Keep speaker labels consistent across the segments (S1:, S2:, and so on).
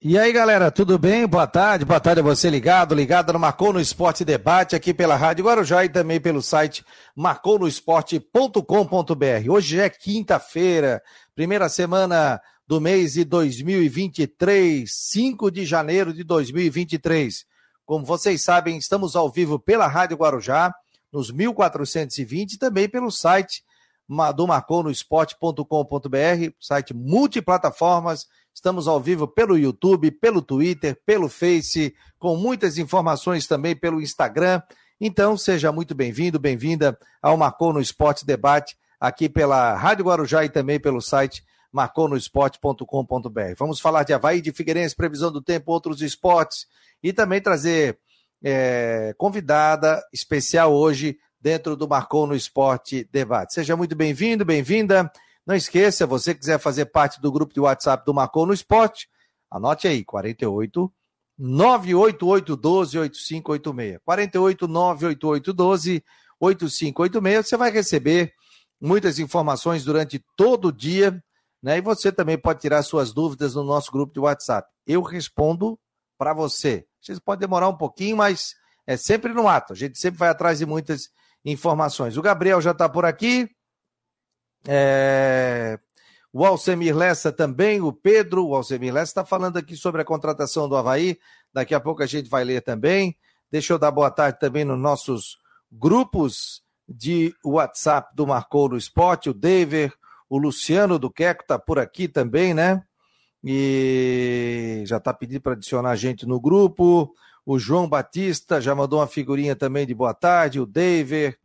S1: E aí, galera, tudo bem? Boa tarde, boa tarde a você ligado, ligado no Marcou no Esporte Debate aqui pela Rádio Guarujá e também pelo site marconosport.com.br. Hoje é quinta-feira, primeira semana do mês de 2023, 5 de janeiro de 2023. Como vocês sabem, estamos ao vivo pela Rádio Guarujá, nos 1420 e também pelo site do marconosport.com.br, site multiplataformas, Estamos ao vivo pelo YouTube, pelo Twitter, pelo Face, com muitas informações também pelo Instagram. Então, seja muito bem-vindo, bem-vinda ao Marcou no Esporte Debate, aqui pela Rádio Guarujá e também pelo site marconosport.com.br. Vamos falar de Havaí, de Figueirense, previsão do tempo, outros esportes e também trazer é, convidada especial hoje dentro do Marcou no Esporte Debate. Seja muito bem-vindo, bem-vinda. Não esqueça, você quiser fazer parte do grupo de WhatsApp do Marcou no Esporte, anote aí, 48 98812 8586. 48 98812 8586. Você vai receber muitas informações durante todo o dia, né? E você também pode tirar suas dúvidas no nosso grupo de WhatsApp. Eu respondo para você. Vocês podem demorar um pouquinho, mas é sempre no ato. A gente sempre vai atrás de muitas informações. O Gabriel já está por aqui. É... O Alcemir Lessa também, o Pedro, o Alcemir Lessa está falando aqui sobre a contratação do Havaí. Daqui a pouco a gente vai ler também. Deixa eu dar boa tarde também nos nossos grupos de WhatsApp do Marcou no Esporte, o David, o Luciano do Queco está por aqui também, né? E já está pedindo para adicionar a gente no grupo. O João Batista já mandou uma figurinha também de boa tarde, o David,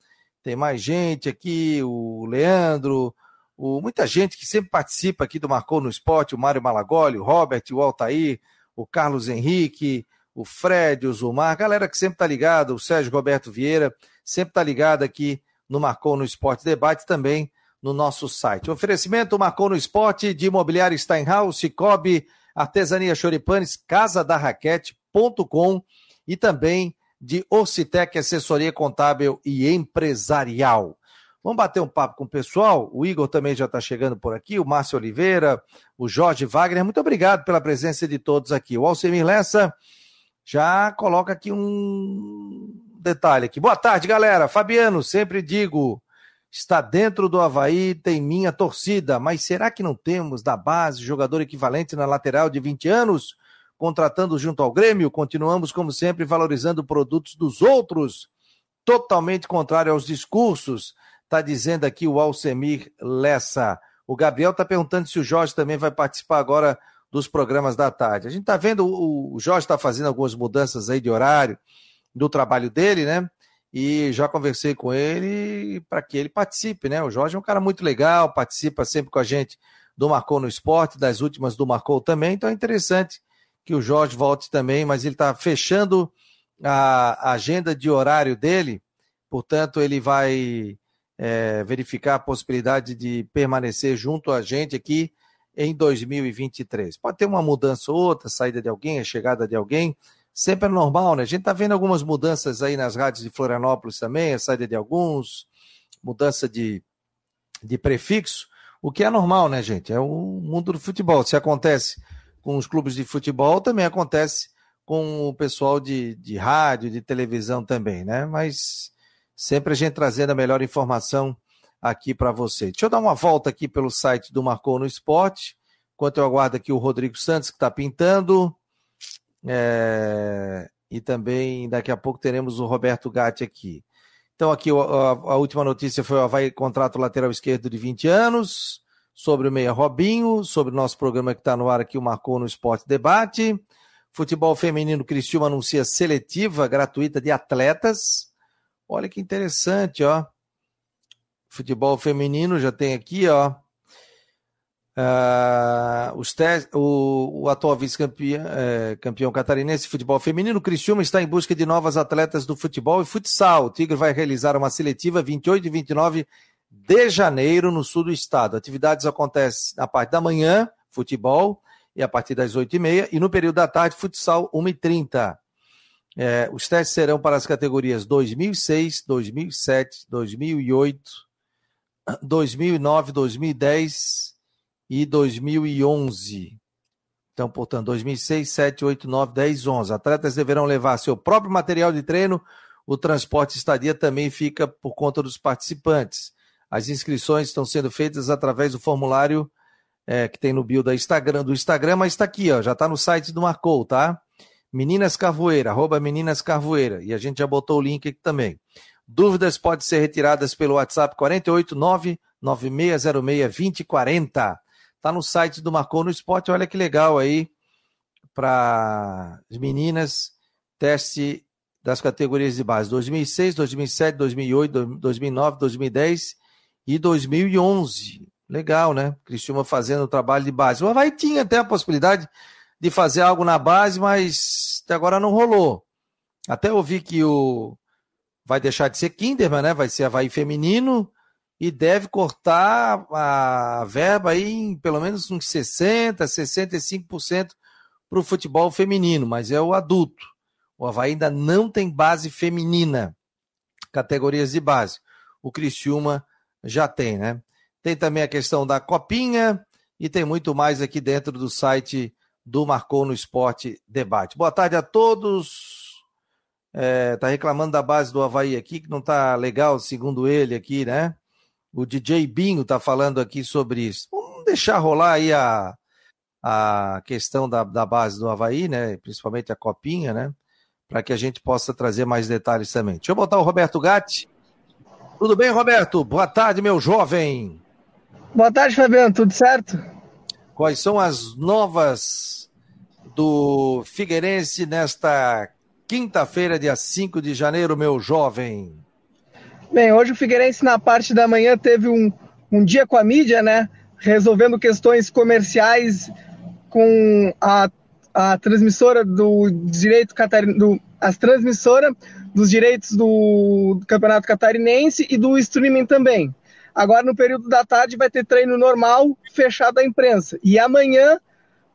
S1: tem mais gente aqui, o Leandro, o, muita gente que sempre participa aqui do Marcou no Esporte, o Mário Malagoli, o Robert, o Altair, o Carlos Henrique, o Fred, o Zumar, galera que sempre tá ligada, o Sérgio Roberto Vieira, sempre tá ligado aqui no Marcou no Esporte Debate também no nosso site. O oferecimento Marcou no Esporte de Imobiliário Steinhaus, Cicobi, Artesania Choripanes, Casa da Raquete.com e também de Orcitec Assessoria Contábil e Empresarial. Vamos bater um papo com o pessoal. O Igor também já está chegando por aqui, o Márcio Oliveira, o Jorge Wagner. Muito obrigado pela presença de todos aqui. O Alcemir Lessa já coloca aqui um detalhe aqui. Boa tarde, galera. Fabiano, sempre digo, está dentro do Havaí, tem minha torcida, mas será que não temos da base jogador equivalente na lateral de 20 anos? Contratando junto ao Grêmio, continuamos, como sempre, valorizando produtos dos outros, totalmente contrário aos discursos, está dizendo aqui o Alcemir Lessa. O Gabriel está perguntando se o Jorge também vai participar agora dos programas da tarde. A gente está vendo, o Jorge está fazendo algumas mudanças aí de horário do trabalho dele, né? E já conversei com ele para que ele participe, né? O Jorge é um cara muito legal, participa sempre com a gente do Marcou no Esporte, das últimas do Marcou também, então é interessante que o Jorge volte também, mas ele está fechando a agenda de horário dele, portanto, ele vai é, verificar a possibilidade de permanecer junto a gente aqui em 2023. Pode ter uma mudança ou outra, saída de alguém, a chegada de alguém, sempre é normal, né? A gente está vendo algumas mudanças aí nas rádios de Florianópolis também, a saída de alguns, mudança de, de prefixo, o que é normal, né, gente? É o mundo do futebol. Se acontece com os clubes de futebol, também acontece com o pessoal de, de rádio, de televisão também, né? Mas sempre a gente trazendo a melhor informação aqui para você. Deixa eu dar uma volta aqui pelo site do Marcou no Esporte, enquanto eu aguardo aqui o Rodrigo Santos, que está pintando. É... E também daqui a pouco teremos o Roberto Gatti aqui. Então, aqui a, a última notícia foi o Havaí contrato lateral esquerdo de 20 anos sobre o Meia Robinho, sobre o nosso programa que está no ar aqui, o Marcou no Esporte Debate. Futebol feminino Cristiúma anuncia seletiva gratuita de atletas. Olha que interessante, ó. Futebol feminino já tem aqui, ó. Uh, os o, o, atual vice-campeão é, campeão catarinense de futebol feminino, Cristiúma, está em busca de novas atletas do futebol e futsal. O Tigre vai realizar uma seletiva 28 e 29 de janeiro, no sul do estado. Atividades acontecem na parte da manhã, futebol, e a partir das 8h30, e no período da tarde, futsal, 1h30. É, os testes serão para as categorias 2006, 2007, 2008, 2009, 2010 e 2011. Então, portanto, 2006, 7, 8, 9, 10, 11. Atletas deverão levar seu próprio material de treino. O transporte estadia também fica por conta dos participantes. As inscrições estão sendo feitas através do formulário é, que tem no bio da Instagram, do Instagram, mas está aqui, ó, já está no site do Marcou, tá? Meninas Carvoeira, arroba Meninas Carvoeira. E a gente já botou o link aqui também. Dúvidas podem ser retiradas pelo WhatsApp 489 9606 2040. Tá no site do Marcou no Esporte. Olha que legal aí para as meninas. Teste das categorias de base 2006, 2007, 2008, 2009, 2010 e 2011. Legal, né? Cristiúma fazendo o trabalho de base. O Havaí tinha até a possibilidade de fazer algo na base, mas até agora não rolou. Até ouvi que o vai deixar de ser Kinderman, né? Vai ser Havaí feminino e deve cortar a verba aí em pelo menos uns 60%, 65% para o futebol feminino, mas é o adulto. O Havaí ainda não tem base feminina, categorias de base. O Criciúma já tem, né? Tem também a questão da copinha e tem muito mais aqui dentro do site do Marcou no Esporte Debate. Boa tarde a todos. É, tá reclamando da base do Havaí aqui, que não tá legal, segundo ele aqui, né? O DJ Binho tá falando aqui sobre isso. Vamos deixar rolar aí a, a questão da, da base do Havaí, né? Principalmente a copinha, né? Para que a gente possa trazer mais detalhes também. Deixa eu botar o Roberto Gatti. Tudo bem, Roberto? Boa tarde, meu jovem.
S2: Boa tarde, Fabiano. Tudo certo?
S1: Quais são as novas do Figueirense nesta quinta-feira, dia 5 de janeiro, meu jovem?
S2: Bem, hoje o Figueirense, na parte da manhã, teve um, um dia com a mídia, né? Resolvendo questões comerciais com a, a transmissora do direito catarinense, as transmissora dos direitos do, do Campeonato Catarinense e do streaming também. Agora, no período da tarde, vai ter treino normal, fechado à imprensa. E amanhã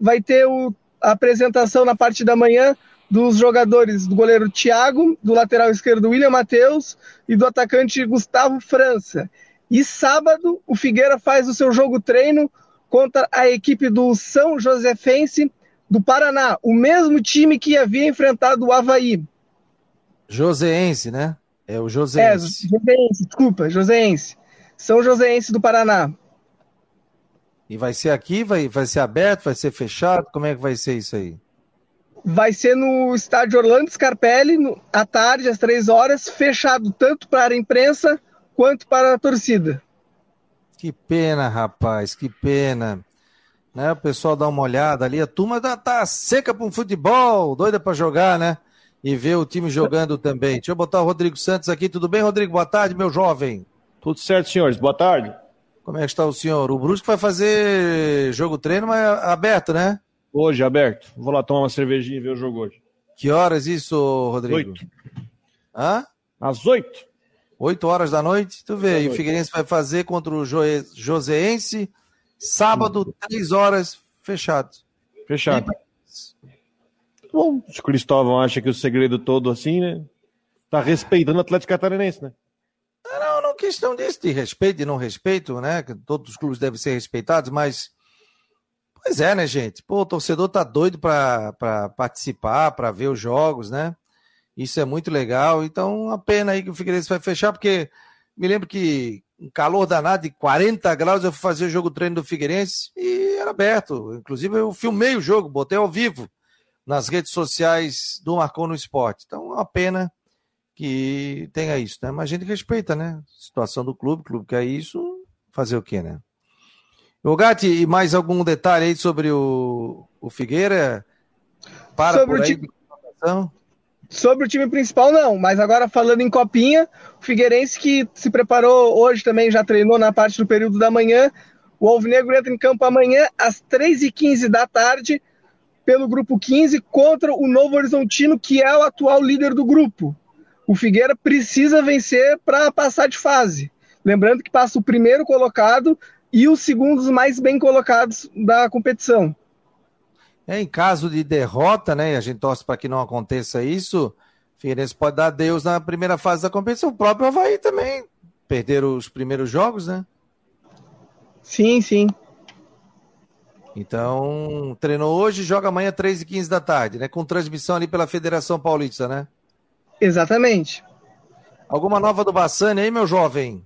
S2: vai ter o, a apresentação na parte da manhã dos jogadores do goleiro Thiago, do lateral esquerdo William Matheus e do atacante Gustavo França. E sábado, o Figueira faz o seu jogo treino contra a equipe do São Josefense do Paraná, o mesmo time que havia enfrentado o Havaí.
S1: Joseense, né? É o Joseense.
S2: É, Joseense, desculpa, Joseense. São Joséense do Paraná.
S1: E vai ser aqui, vai, vai ser aberto, vai ser fechado? Como é que vai ser isso aí?
S2: Vai ser no estádio Orlando Scarpelli, no, à tarde, às três horas, fechado tanto para a imprensa quanto para a torcida.
S1: Que pena, rapaz, que pena. Né, o pessoal dá uma olhada ali, a turma tá, tá seca para um futebol, doida para jogar, né? E ver o time jogando também. Deixa eu botar o Rodrigo Santos aqui. Tudo bem, Rodrigo? Boa tarde, meu jovem.
S3: Tudo certo, senhores. Boa tarde.
S1: Como é que está o senhor? O Brusque vai fazer jogo treino, mas aberto, né?
S3: Hoje, aberto. Vou lá tomar uma cervejinha e ver o jogo hoje.
S1: Que horas isso, Rodrigo?
S3: Oito.
S1: Hã?
S3: Às oito.
S1: Oito horas da noite? Tu vê, e o Figueirense vai fazer contra o jo Joseense, sábado, três horas, fechado.
S3: Fechado. Bom, se o Cristóvão acha que o segredo todo assim, né? Tá respeitando o Atlético Catarinense, né?
S1: Não, não questão disso, de respeito e não respeito, né? Que todos os clubes devem ser respeitados, mas. Pois é, né, gente? Pô, o torcedor tá doido para participar, para ver os jogos, né? Isso é muito legal. Então, a pena aí que o Figueirense vai fechar, porque me lembro que um calor danado de 40 graus eu fui fazer o jogo treino do Figueirense e era aberto. Inclusive, eu filmei o jogo, botei ao vivo nas redes sociais do Marcou no Esporte. Então, é uma pena que tenha isso, né? Mas a gente respeita, né? A situação do clube, o clube quer isso, fazer o quê, né? O Gatti, e mais algum detalhe aí sobre o, o Figueira?
S2: Para sobre por aí, o. Sobre o time principal, não, mas agora falando em Copinha, o Figueirense que se preparou hoje também, já treinou na parte do período da manhã. O Alvinegro entra em campo amanhã às 3h15 da tarde, pelo grupo 15, contra o Novo Horizontino, que é o atual líder do grupo o Figueira precisa vencer para passar de fase. Lembrando que passa o primeiro colocado e os segundos mais bem colocados da competição.
S1: É, em caso de derrota, né, a gente torce para que não aconteça isso, o Figueirense pode dar Deus na primeira fase da competição. O próprio Havaí também perderam os primeiros jogos, né?
S2: Sim, sim.
S1: Então, treinou hoje, joga amanhã 3 e 15 da tarde, né? Com transmissão ali pela Federação Paulista, né?
S2: Exatamente.
S1: Alguma nova do Bassani aí, meu jovem?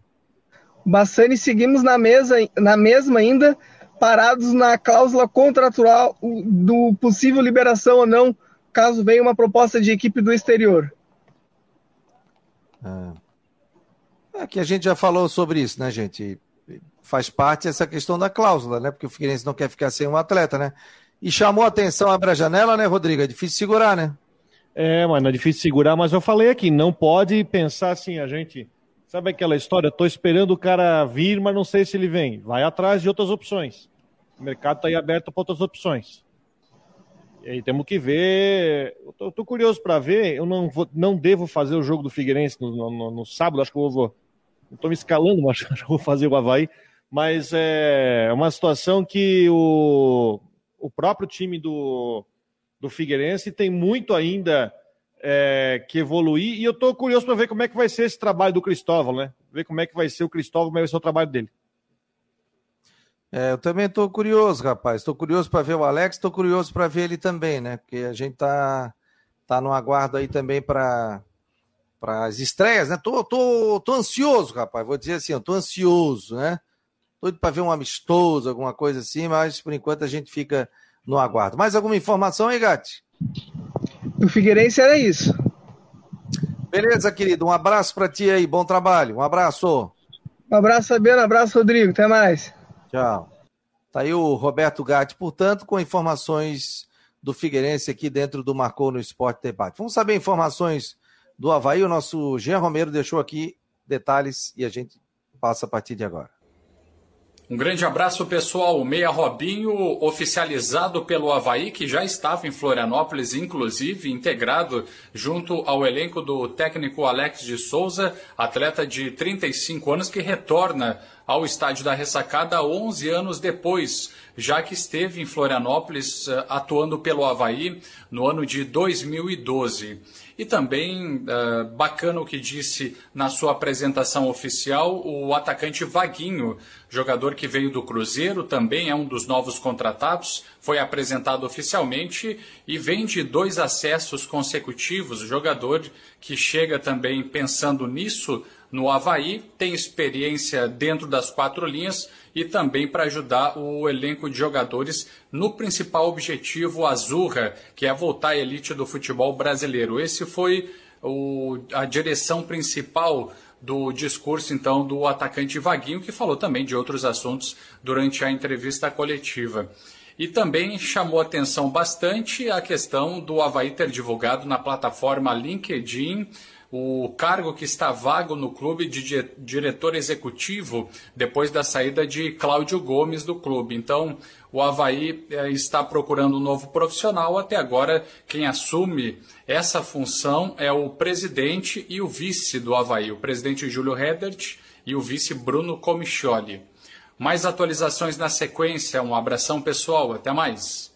S2: Bassani seguimos na, mesa, na mesma ainda, parados na cláusula contratual do possível liberação ou não, caso venha uma proposta de equipe do exterior.
S1: É. Aqui a gente já falou sobre isso, né, gente? Faz parte essa questão da cláusula, né? Porque o Figueirense não quer ficar sem um atleta, né? E chamou a atenção abrir a janela, né, Rodrigo? É difícil segurar, né?
S3: É, mas não é difícil segurar, mas eu falei aqui, não pode pensar assim, a gente. Sabe aquela história? Tô esperando o cara vir, mas não sei se ele vem. Vai atrás de outras opções. O mercado está aí aberto para outras opções. E aí temos que ver. Eu tô curioso para ver. Eu não, vou, não devo fazer o jogo do Figueirense no, no, no sábado, acho que eu vou. Estou me escalando, mas que vou fazer o Havaí. Mas é uma situação que o, o próprio time do, do Figueirense tem muito ainda é, que evoluir. E eu estou curioso para ver como é que vai ser esse trabalho do Cristóvão, né? Ver como é que vai ser o Cristóvão, como é que vai ser o trabalho dele.
S1: É, eu também estou curioso, rapaz. Estou curioso para ver o Alex, estou curioso para ver ele também, né? Porque a gente tá, tá no aguardo aí também para as estreias, né? Tô, tô, tô ansioso, rapaz. Vou dizer assim, eu tô ansioso, né? Tô para ver um amistoso, alguma coisa assim, mas por enquanto a gente fica no aguardo. Mais alguma informação aí, Gatti?
S2: Do Figueirense era isso.
S1: Beleza, querido. Um abraço para ti aí. Bom trabalho. Um abraço.
S2: Um abraço, Fabiano. Um abraço, Rodrigo. Até mais.
S1: Tchau. Tá aí o Roberto Gatti, portanto, com informações do Figueirense aqui dentro do Marcou no Esporte Debate. Vamos saber informações do Havaí. O nosso Jean Romero deixou aqui detalhes e a gente passa a partir de agora.
S4: Um grande abraço, pessoal. O Meia Robinho, oficializado pelo Havaí, que já estava em Florianópolis, inclusive integrado junto ao elenco do técnico Alex de Souza, atleta de 35 anos que retorna ao estádio da Ressacada 11 anos depois, já que esteve em Florianópolis eh, atuando pelo Havaí no ano de 2012. E também uh, bacana o que disse na sua apresentação oficial o atacante Vaguinho, jogador que veio do Cruzeiro, também é um dos novos contratados, foi apresentado oficialmente e vem de dois acessos consecutivos. Jogador que chega também pensando nisso no Havaí, tem experiência dentro das quatro linhas e também para ajudar o elenco de jogadores no principal objetivo Azurra, que é voltar à elite do futebol brasileiro. Esse foi o, a direção principal do discurso, então, do atacante Vaguinho, que falou também de outros assuntos durante a entrevista coletiva. E também chamou atenção bastante a questão do Havaí ter divulgado na plataforma LinkedIn o cargo que está vago no clube de diretor executivo depois da saída de Cláudio Gomes do clube. Então, o Havaí eh, está procurando um novo profissional. Até agora, quem assume essa função é o presidente e o vice do Havaí, o presidente Júlio Redert e o vice Bruno Comichioli. Mais atualizações na sequência. Um abração pessoal. Até mais.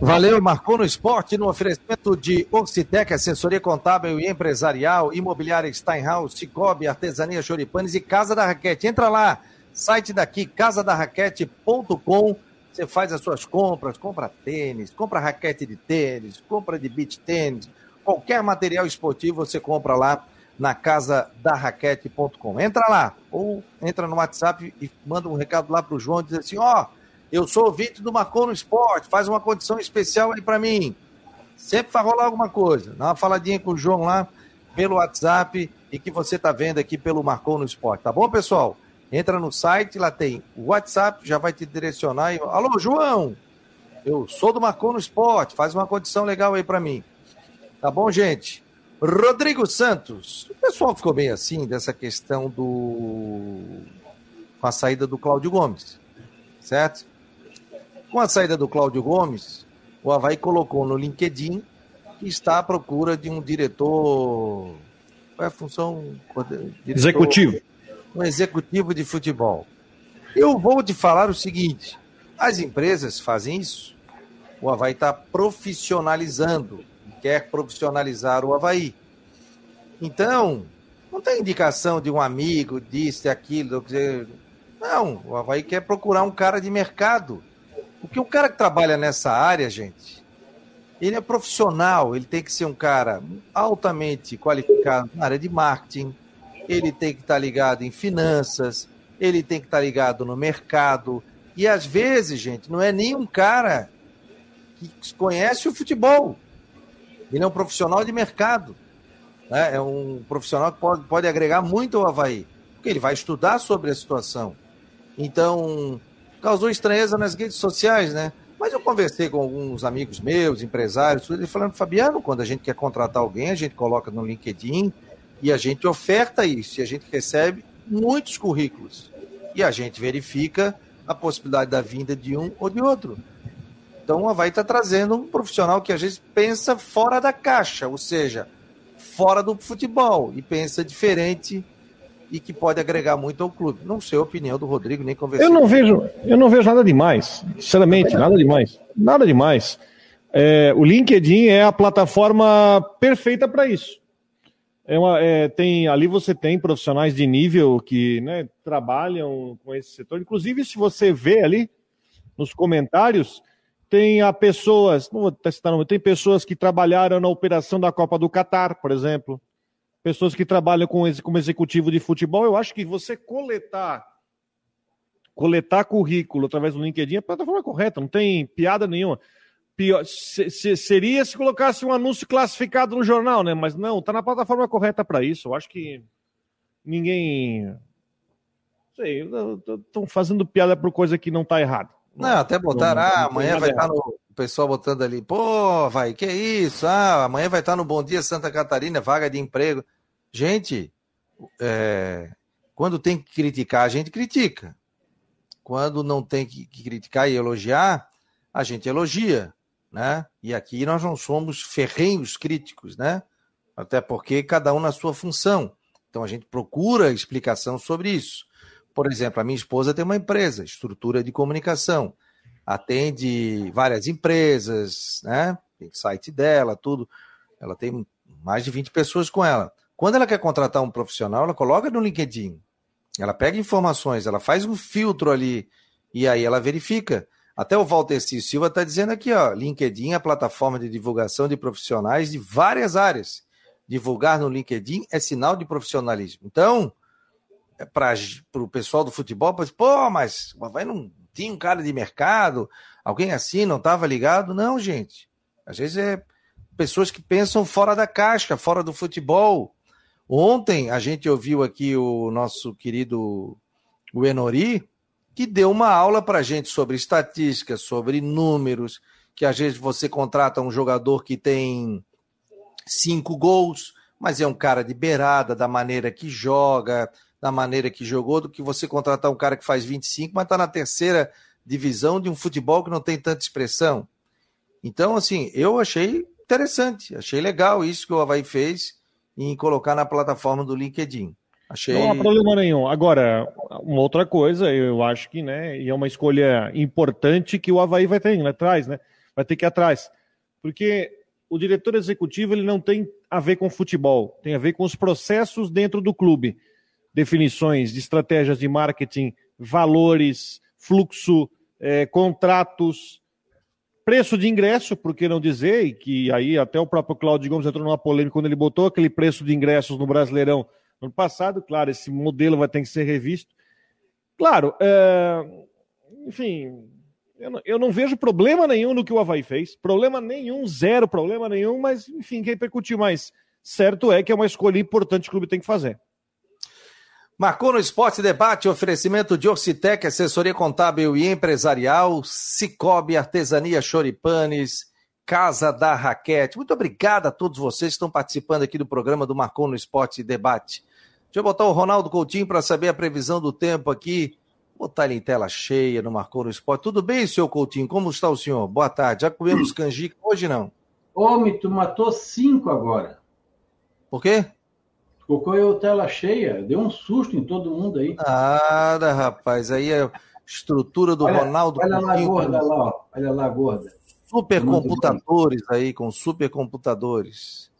S1: Valeu, marcou no esporte no oferecimento de Oxitec, assessoria contábil e empresarial, imobiliária Steinhaus, Cicobi, artesania Choripanes e Casa da Raquete. Entra lá, site daqui, casadarraquete.com. Você faz as suas compras, compra tênis, compra raquete de tênis, compra de beach tênis, qualquer material esportivo você compra lá na casadarraquete.com. Entra lá, ou entra no WhatsApp e manda um recado lá para o João, diz assim, ó... Oh, eu sou ouvinte do Marcou no Esporte, faz uma condição especial aí para mim. Sempre vai rolar alguma coisa. Dá uma faladinha com o João lá pelo WhatsApp e que você tá vendo aqui pelo Marcou no Esporte. Tá bom, pessoal? Entra no site, lá tem o WhatsApp, já vai te direcionar. E... Alô, João! Eu sou do Marcou no Esporte, faz uma condição legal aí para mim. Tá bom, gente? Rodrigo Santos. O pessoal ficou bem assim dessa questão do. com a saída do Cláudio Gomes, certo? Com a saída do Cláudio Gomes, o Havaí colocou no LinkedIn que está à procura de um diretor. Qual é a função?
S3: Diretor, executivo.
S1: Um executivo de futebol. Eu vou te falar o seguinte: as empresas fazem isso. O Havaí está profissionalizando, quer profissionalizar o Havaí. Então, não tem indicação de um amigo, disse aquilo. Não, o Havaí quer procurar um cara de mercado. Porque um cara que trabalha nessa área, gente, ele é profissional, ele tem que ser um cara altamente qualificado na área de marketing, ele tem que estar ligado em finanças, ele tem que estar ligado no mercado. E às vezes, gente, não é nem um cara que conhece o futebol. Ele é um profissional de mercado. Né? É um profissional que pode, pode agregar muito ao Havaí, porque ele vai estudar sobre a situação. Então, causou estranheza nas redes sociais, né? Mas eu conversei com alguns amigos meus, empresários, tudo, ele falando, Fabiano, quando a gente quer contratar alguém, a gente coloca no LinkedIn e a gente oferta isso, e a gente recebe muitos currículos. E a gente verifica a possibilidade da vinda de um ou de outro. Então o Havaí está trazendo um profissional que às vezes pensa fora da caixa, ou seja, fora do futebol, e pensa diferente e que pode agregar muito ao clube. Não sei a opinião do Rodrigo, nem conversei.
S3: Eu não vejo, eu não vejo nada demais, sinceramente, nada demais. Nada demais. É, o LinkedIn é a plataforma perfeita para isso. É uma, é, tem, ali você tem profissionais de nível que né, trabalham com esse setor. Inclusive, se você vê ali nos comentários, tem a pessoas, não vou testar nome, tem pessoas que trabalharam na operação da Copa do Catar, por exemplo. Pessoas que trabalham com, como executivo de futebol. Eu acho que você coletar coletar currículo através do LinkedIn é a plataforma correta, não tem piada nenhuma. Pior, se, se, seria se colocasse um anúncio classificado no jornal, né? Mas não, tá na plataforma correta para isso. Eu acho que ninguém. Sei, estão fazendo piada por coisa que não tá errada.
S1: Não, até botaram, ah, amanhã vai estar no. O pessoal botando ali, pô, vai, que isso? Ah, amanhã vai estar no Bom Dia Santa Catarina, vaga de emprego. Gente, é, quando tem que criticar, a gente critica. Quando não tem que, que criticar e elogiar, a gente elogia, né? E aqui nós não somos ferrenhos críticos, né? Até porque cada um na sua função. Então a gente procura explicação sobre isso. Por exemplo, a minha esposa tem uma empresa, estrutura de comunicação, atende várias empresas, né? Tem site dela, tudo. Ela tem mais de 20 pessoas com ela. Quando ela quer contratar um profissional, ela coloca no LinkedIn. Ela pega informações, ela faz um filtro ali e aí ela verifica. Até o Walter C. Silva está dizendo aqui, ó, LinkedIn é a plataforma de divulgação de profissionais de várias áreas. Divulgar no LinkedIn é sinal de profissionalismo. Então, para o pessoal do futebol, pô, mas vai não tinha um cara de mercado, alguém assim não estava ligado? Não, gente. Às vezes é pessoas que pensam fora da caixa, fora do futebol. Ontem a gente ouviu aqui o nosso querido Enori, que deu uma aula para gente sobre estatísticas, sobre números, que às vezes você contrata um jogador que tem cinco gols, mas é um cara de beirada, da maneira que joga, da maneira que jogou do que você contratar um cara que faz 25, mas está na terceira divisão de um futebol que não tem tanta expressão. Então, assim, eu achei interessante, achei legal isso que o Havaí fez em colocar na plataforma do LinkedIn. Achei...
S3: Não há problema nenhum. Agora, uma outra coisa, eu acho que, né, e é uma escolha importante que o Havaí vai ter, né, atrás, né, vai ter que ir atrás. Porque o diretor executivo ele não tem a ver com futebol, tem a ver com os processos dentro do clube definições de estratégias de marketing, valores, fluxo, é, contratos, preço de ingresso, por que não dizer, e que aí até o próprio Claudio Gomes entrou numa polêmica quando ele botou aquele preço de ingressos no Brasileirão no passado, claro, esse modelo vai ter que ser revisto. Claro, é, enfim, eu não, eu não, vejo problema nenhum no que o Havaí fez, problema nenhum, zero problema nenhum, mas enfim, que repercutiu mais. Certo é que é uma escolha importante que o clube tem que fazer.
S1: Marcou no Esporte Debate, oferecimento de Orcitec, assessoria contábil e empresarial, Cicobi, Artesania Choripanes, Casa da Raquete. Muito obrigado a todos vocês que estão participando aqui do programa do Marcou no Esporte Debate. Deixa eu botar o Ronaldo Coutinho para saber a previsão do tempo aqui. Vou botar ele em tela cheia no Marcou no Esporte. Tudo bem, senhor Coutinho? Como está o senhor? Boa tarde. Já comemos canjica hoje, não?
S5: Homem, tu matou cinco agora.
S1: Por quê?
S5: Colocou eu tela cheia, deu um susto em todo mundo aí.
S1: Nada, rapaz. Aí é a estrutura do
S5: olha,
S1: Ronaldo.
S5: Olha lá, gorda lá, ó. olha lá, gorda.
S1: Supercomputadores aí, com supercomputadores.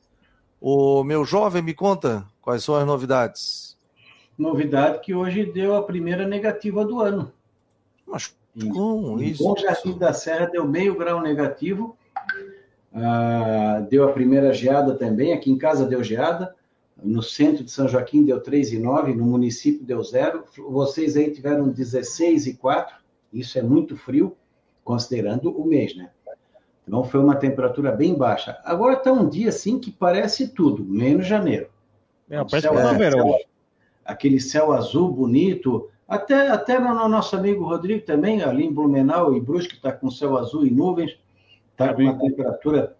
S1: O meu jovem me conta quais são as novidades.
S5: novidade que hoje deu a primeira negativa do ano.
S1: Mas como
S5: em
S1: isso?
S5: Bom Jardim da Serra deu meio grau negativo, ah, deu a primeira geada também, aqui em casa deu geada, no centro de São Joaquim deu 3,9, no município deu zero, vocês aí tiveram 16,4, isso é muito frio, considerando o mês, né? Então foi uma temperatura bem baixa. Agora está um dia assim que parece tudo, menos janeiro.
S3: É, parece primavera hoje.
S5: Aquele céu azul bonito, até, até no nosso amigo Rodrigo também, ali em Blumenau e Brusque, está com céu azul e nuvens, está com uma temperatura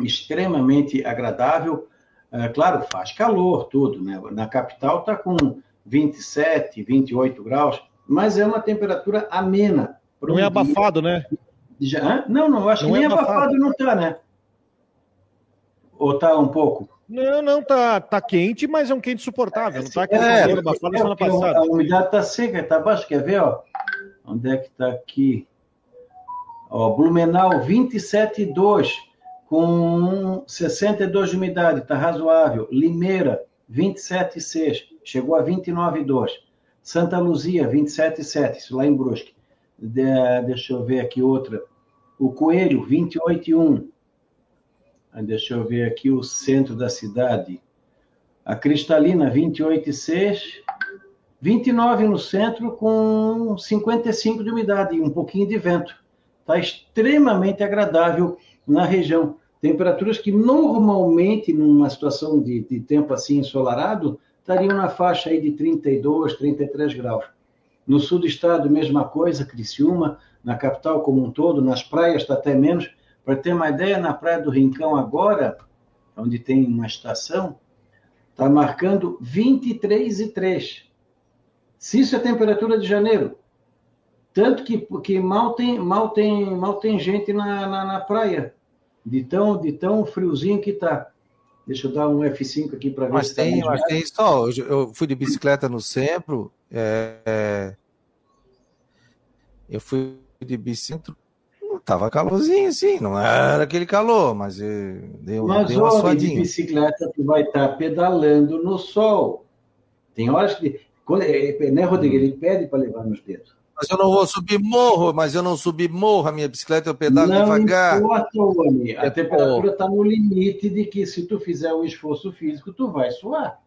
S5: extremamente agradável. É, claro, faz calor, tudo, né? Na capital está com 27, 28 graus, mas é uma temperatura amena.
S3: Não é abafado,
S5: dia.
S3: né?
S5: Já? Não, não, acho não que nem é abafado. abafado não está, né? Ou está um pouco?
S3: Não, não, tá, tá quente, mas é um quente suportável. Não tá aquele é, abafado semana passada.
S5: A umidade tá seca, está baixo. Quer ver, ó? Onde é que está aqui? Ó, Blumenau 27,2 com 62 de umidade, está razoável. Limeira 27,6, chegou a 29,2. Santa Luzia 27,7, isso lá em Brusque. De, deixa eu ver aqui outra. O Coelho 28,1. Deixa eu ver aqui o centro da cidade. A Cristalina 28,6. 29 no centro com 55 de umidade e um pouquinho de vento. Está extremamente agradável na região. Temperaturas que normalmente, numa situação de, de, tempo assim ensolarado, estariam na faixa aí de 32, 33 graus. No sul do estado, mesma coisa, Criciúma, na capital como um todo, nas praias está até menos. Para ter uma ideia, na Praia do Rincão agora, onde tem uma estação, está marcando 23,3. Se isso é temperatura de janeiro, tanto que, que mal, tem, mal, tem, mal tem gente na, na, na praia, de tão, de tão friozinho que está. Deixa eu dar um F5 aqui para ver
S1: mas
S5: se
S1: tem, tá Mas tem só, eu fui de bicicleta no centro, é, é, eu fui de bicicleta, tava calorzinho, sim, não era aquele calor, mas deu,
S5: mas
S1: deu uma suadinha.
S5: de bicicleta tu vai estar tá pedalando no sol. Tem horas que, quando, é, né, Rodrigo, ele pede para levar nos dedos.
S1: Mas eu não vou subir morro, mas eu não subi morro, a minha bicicleta eu pedalo
S5: não
S1: devagar.
S5: Importa, homem. A é temperatura está no limite de que se tu fizer um esforço físico, tu vai suar.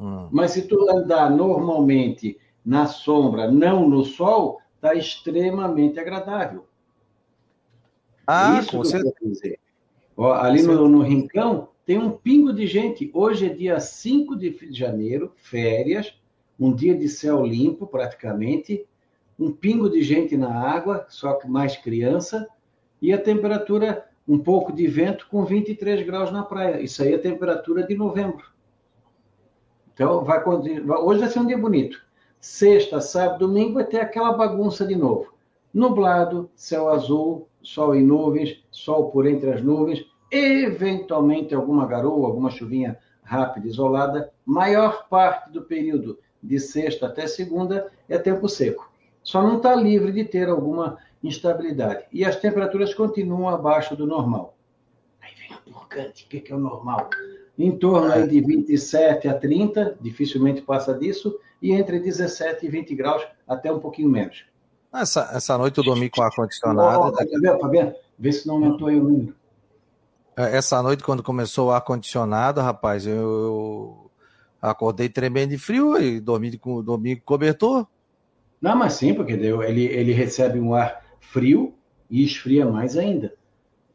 S5: Hum. Mas se tu andar normalmente na sombra, não no sol, está extremamente agradável.
S1: Ah, Isso com que certeza.
S5: Ó, ali no, no Rincão tem um pingo de gente. Hoje é dia 5 de janeiro, férias, um dia de céu limpo praticamente, um pingo de gente na água, só que mais criança, e a temperatura, um pouco de vento com 23 graus na praia. Isso aí é a temperatura de novembro. Então, vai, hoje vai ser um dia bonito. Sexta, sábado, domingo vai ter aquela bagunça de novo. Nublado, céu azul, sol em nuvens, sol por entre as nuvens, eventualmente alguma garoa, alguma chuvinha rápida, isolada. Maior parte do período de sexta até segunda é tempo seco só não está livre de ter alguma instabilidade. E as temperaturas continuam abaixo do normal. Aí vem a porcante, o que é o normal? Em torno aí de 27 a 30, dificilmente passa disso, e entre 17 e 20 graus, até um pouquinho menos.
S1: Essa, essa noite eu dormi com ar-condicionado.
S5: Fabiano, Fabiano, vê se não aumentou aí o número.
S1: É, essa noite, quando começou o ar-condicionado, rapaz, eu, eu, acordei tremendo de frio e dormi com, dormi com cobertor.
S5: Não, mas sim, porque ele, ele recebe um ar frio e esfria mais ainda.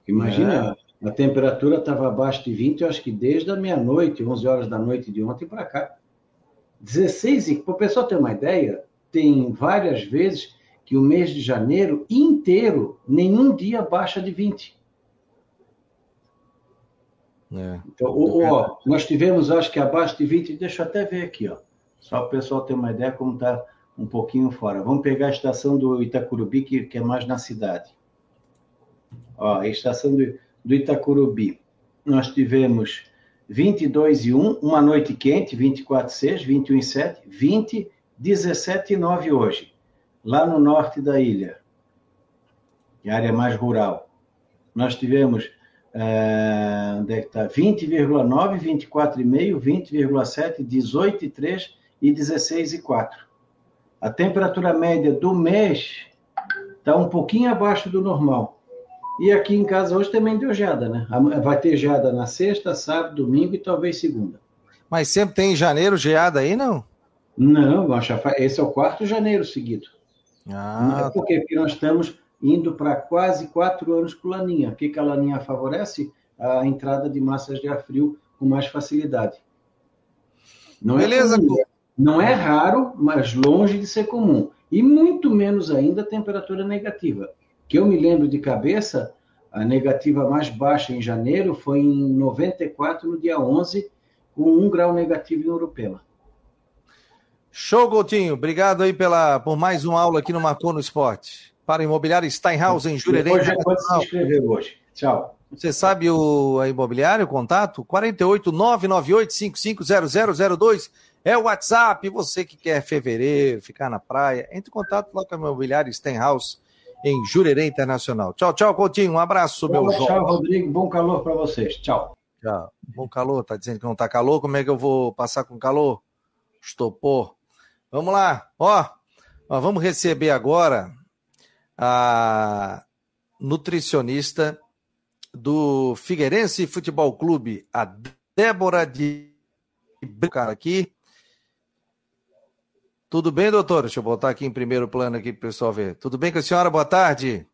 S5: Imagina, é. a temperatura estava abaixo de 20, eu acho que desde a meia-noite, 11 horas da noite de ontem para cá. 16, e para o pessoal ter uma ideia, tem várias vezes que o mês de janeiro inteiro, nenhum dia baixa de 20. É. Então, ó, nós tivemos, acho que abaixo de 20, deixa eu até ver aqui, ó, só para o pessoal ter uma ideia como está um pouquinho fora. Vamos pegar a estação do Itacurubi, que, que é mais na cidade. Ó, a estação do, do Itacurubi. Nós tivemos 22 e 1, uma noite quente, 24 e 6, 21 e 7, 20, 17 e 9 hoje, lá no norte da ilha, a área mais rural. Nós tivemos uh, onde é que está? 20,9, 24,5, 20,7, 18,3 e 16,4. A temperatura média do mês está um pouquinho abaixo do normal. E aqui em casa hoje também deu geada, né? Vai ter geada na sexta, sábado, domingo e talvez segunda.
S1: Mas sempre tem em janeiro geada aí, não?
S5: Não, esse é o quarto janeiro seguido. Ah, é porque, porque nós estamos indo para quase quatro anos com laninha. O que, que a laninha favorece? A entrada de massas de ar frio com mais facilidade. Não é Beleza. É não é raro, mas longe de ser comum. E muito menos ainda a temperatura negativa. Que eu me lembro de cabeça, a negativa mais baixa em janeiro foi em 94, no dia 11, com um grau negativo em Europela.
S1: Show, Coutinho. Obrigado aí pela, por mais uma aula aqui no Marcou no Esporte. Para a imobiliária Steinhaus, em Jurerê.
S5: Já pode se inscrever hoje. Tchau.
S1: Você sabe o a imobiliário, o contato? 48 998 550002 é o WhatsApp. Você que quer fevereiro, ficar na praia, entre em contato lá com a imobiliária Stenhouse em Jurerê Internacional. Tchau, tchau, Coutinho. Um abraço,
S5: meu
S1: Tchau,
S5: tchau Rodrigo. Bom calor para vocês. Tchau.
S1: Tchau. Bom calor. Tá dizendo que não tá calor? Como é que eu vou passar com calor? Estopor. Vamos lá. Ó, ó vamos receber agora a nutricionista do Figueirense Futebol Clube, a Débora de cara aqui. Tudo bem, doutora? Deixa eu botar aqui em primeiro plano aqui para o pessoal ver. Tudo bem com a senhora? Boa tarde.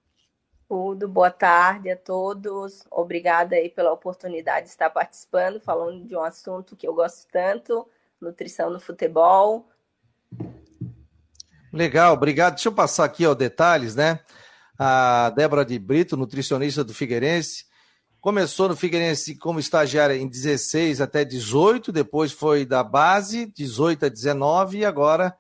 S6: Tudo, boa tarde a todos. Obrigada aí pela oportunidade de estar participando, falando de um assunto que eu gosto tanto, nutrição no futebol.
S1: Legal, obrigado. Deixa eu passar aqui ó, detalhes, né? A Débora de Brito, nutricionista do Figueirense, começou no Figueirense como estagiária em 16 até 18, depois foi da base, 18 a 19, e agora,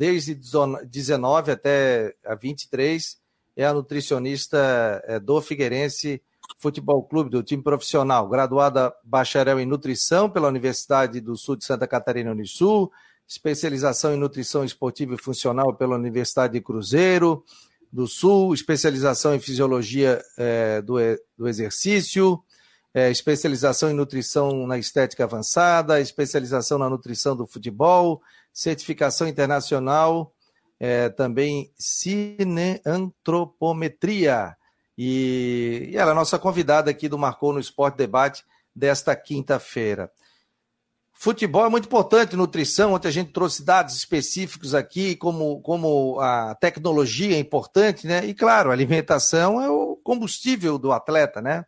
S1: desde 19 até a 23, é a nutricionista é, do Figueirense Futebol Clube, do time profissional, graduada bacharel em nutrição pela Universidade do Sul de Santa Catarina Unisul, especialização em nutrição esportiva e funcional pela Universidade de Cruzeiro do Sul, especialização em fisiologia é, do, do exercício, é, especialização em nutrição na estética avançada, especialização na nutrição do futebol, certificação internacional, é, também cineantropometria. E, e ela é a nossa convidada aqui do Marcou no Esporte Debate desta quinta-feira. Futebol é muito importante, nutrição. Ontem a gente trouxe dados específicos aqui, como, como a tecnologia é importante, né? E claro, alimentação é o combustível do atleta, né?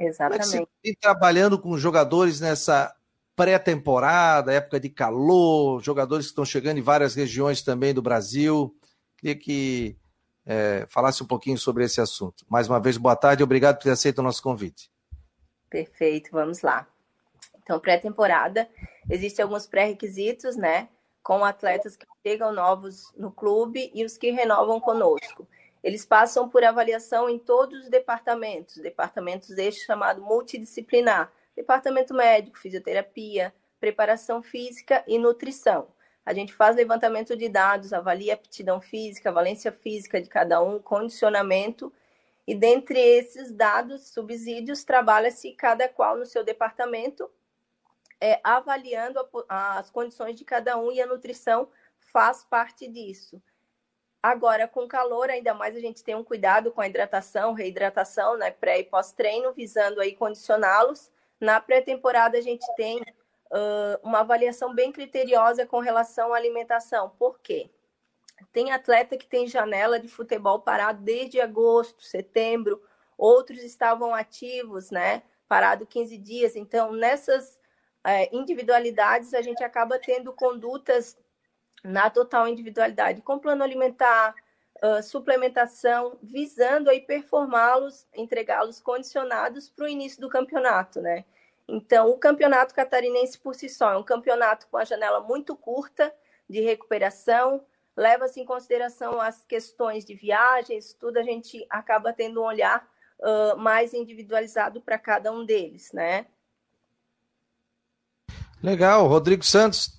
S6: Exatamente. Como é
S1: que você trabalhando com jogadores nessa pré-temporada, época de calor, jogadores que estão chegando em várias regiões também do Brasil. Queria que é, falasse um pouquinho sobre esse assunto. Mais uma vez, boa tarde obrigado por ter aceito o nosso convite.
S6: Perfeito, vamos lá. Então, pré-temporada, existem alguns pré-requisitos, né? Com atletas que chegam novos no clube e os que renovam conosco. Eles passam por avaliação em todos os departamentos, departamentos deste chamado multidisciplinar, departamento médico, fisioterapia, preparação física e nutrição. A gente faz levantamento de dados, avalia aptidão física, valência física de cada um, condicionamento, e dentre esses dados, subsídios, trabalha-se cada qual no seu departamento é, avaliando a, as condições de cada um e a nutrição faz parte disso. Agora, com calor, ainda mais a gente tem um cuidado com a hidratação, reidratação, né, pré e pós-treino, visando aí condicioná-los. Na pré-temporada, a gente tem uh, uma avaliação bem criteriosa com relação à alimentação. Por quê? Tem atleta que tem janela de futebol parado desde agosto, setembro, outros estavam ativos, né, parado 15 dias. Então, nessas é, individualidades, a gente acaba tendo condutas na total individualidade, com plano alimentar, suplementação, visando aí performá-los, entregá-los condicionados para o início do campeonato, né? Então, o campeonato catarinense por si só é um campeonato com a janela muito curta de recuperação, leva-se em consideração as questões de viagens, tudo a gente acaba tendo um olhar uh, mais individualizado para cada um deles, né?
S1: Legal, Rodrigo Santos,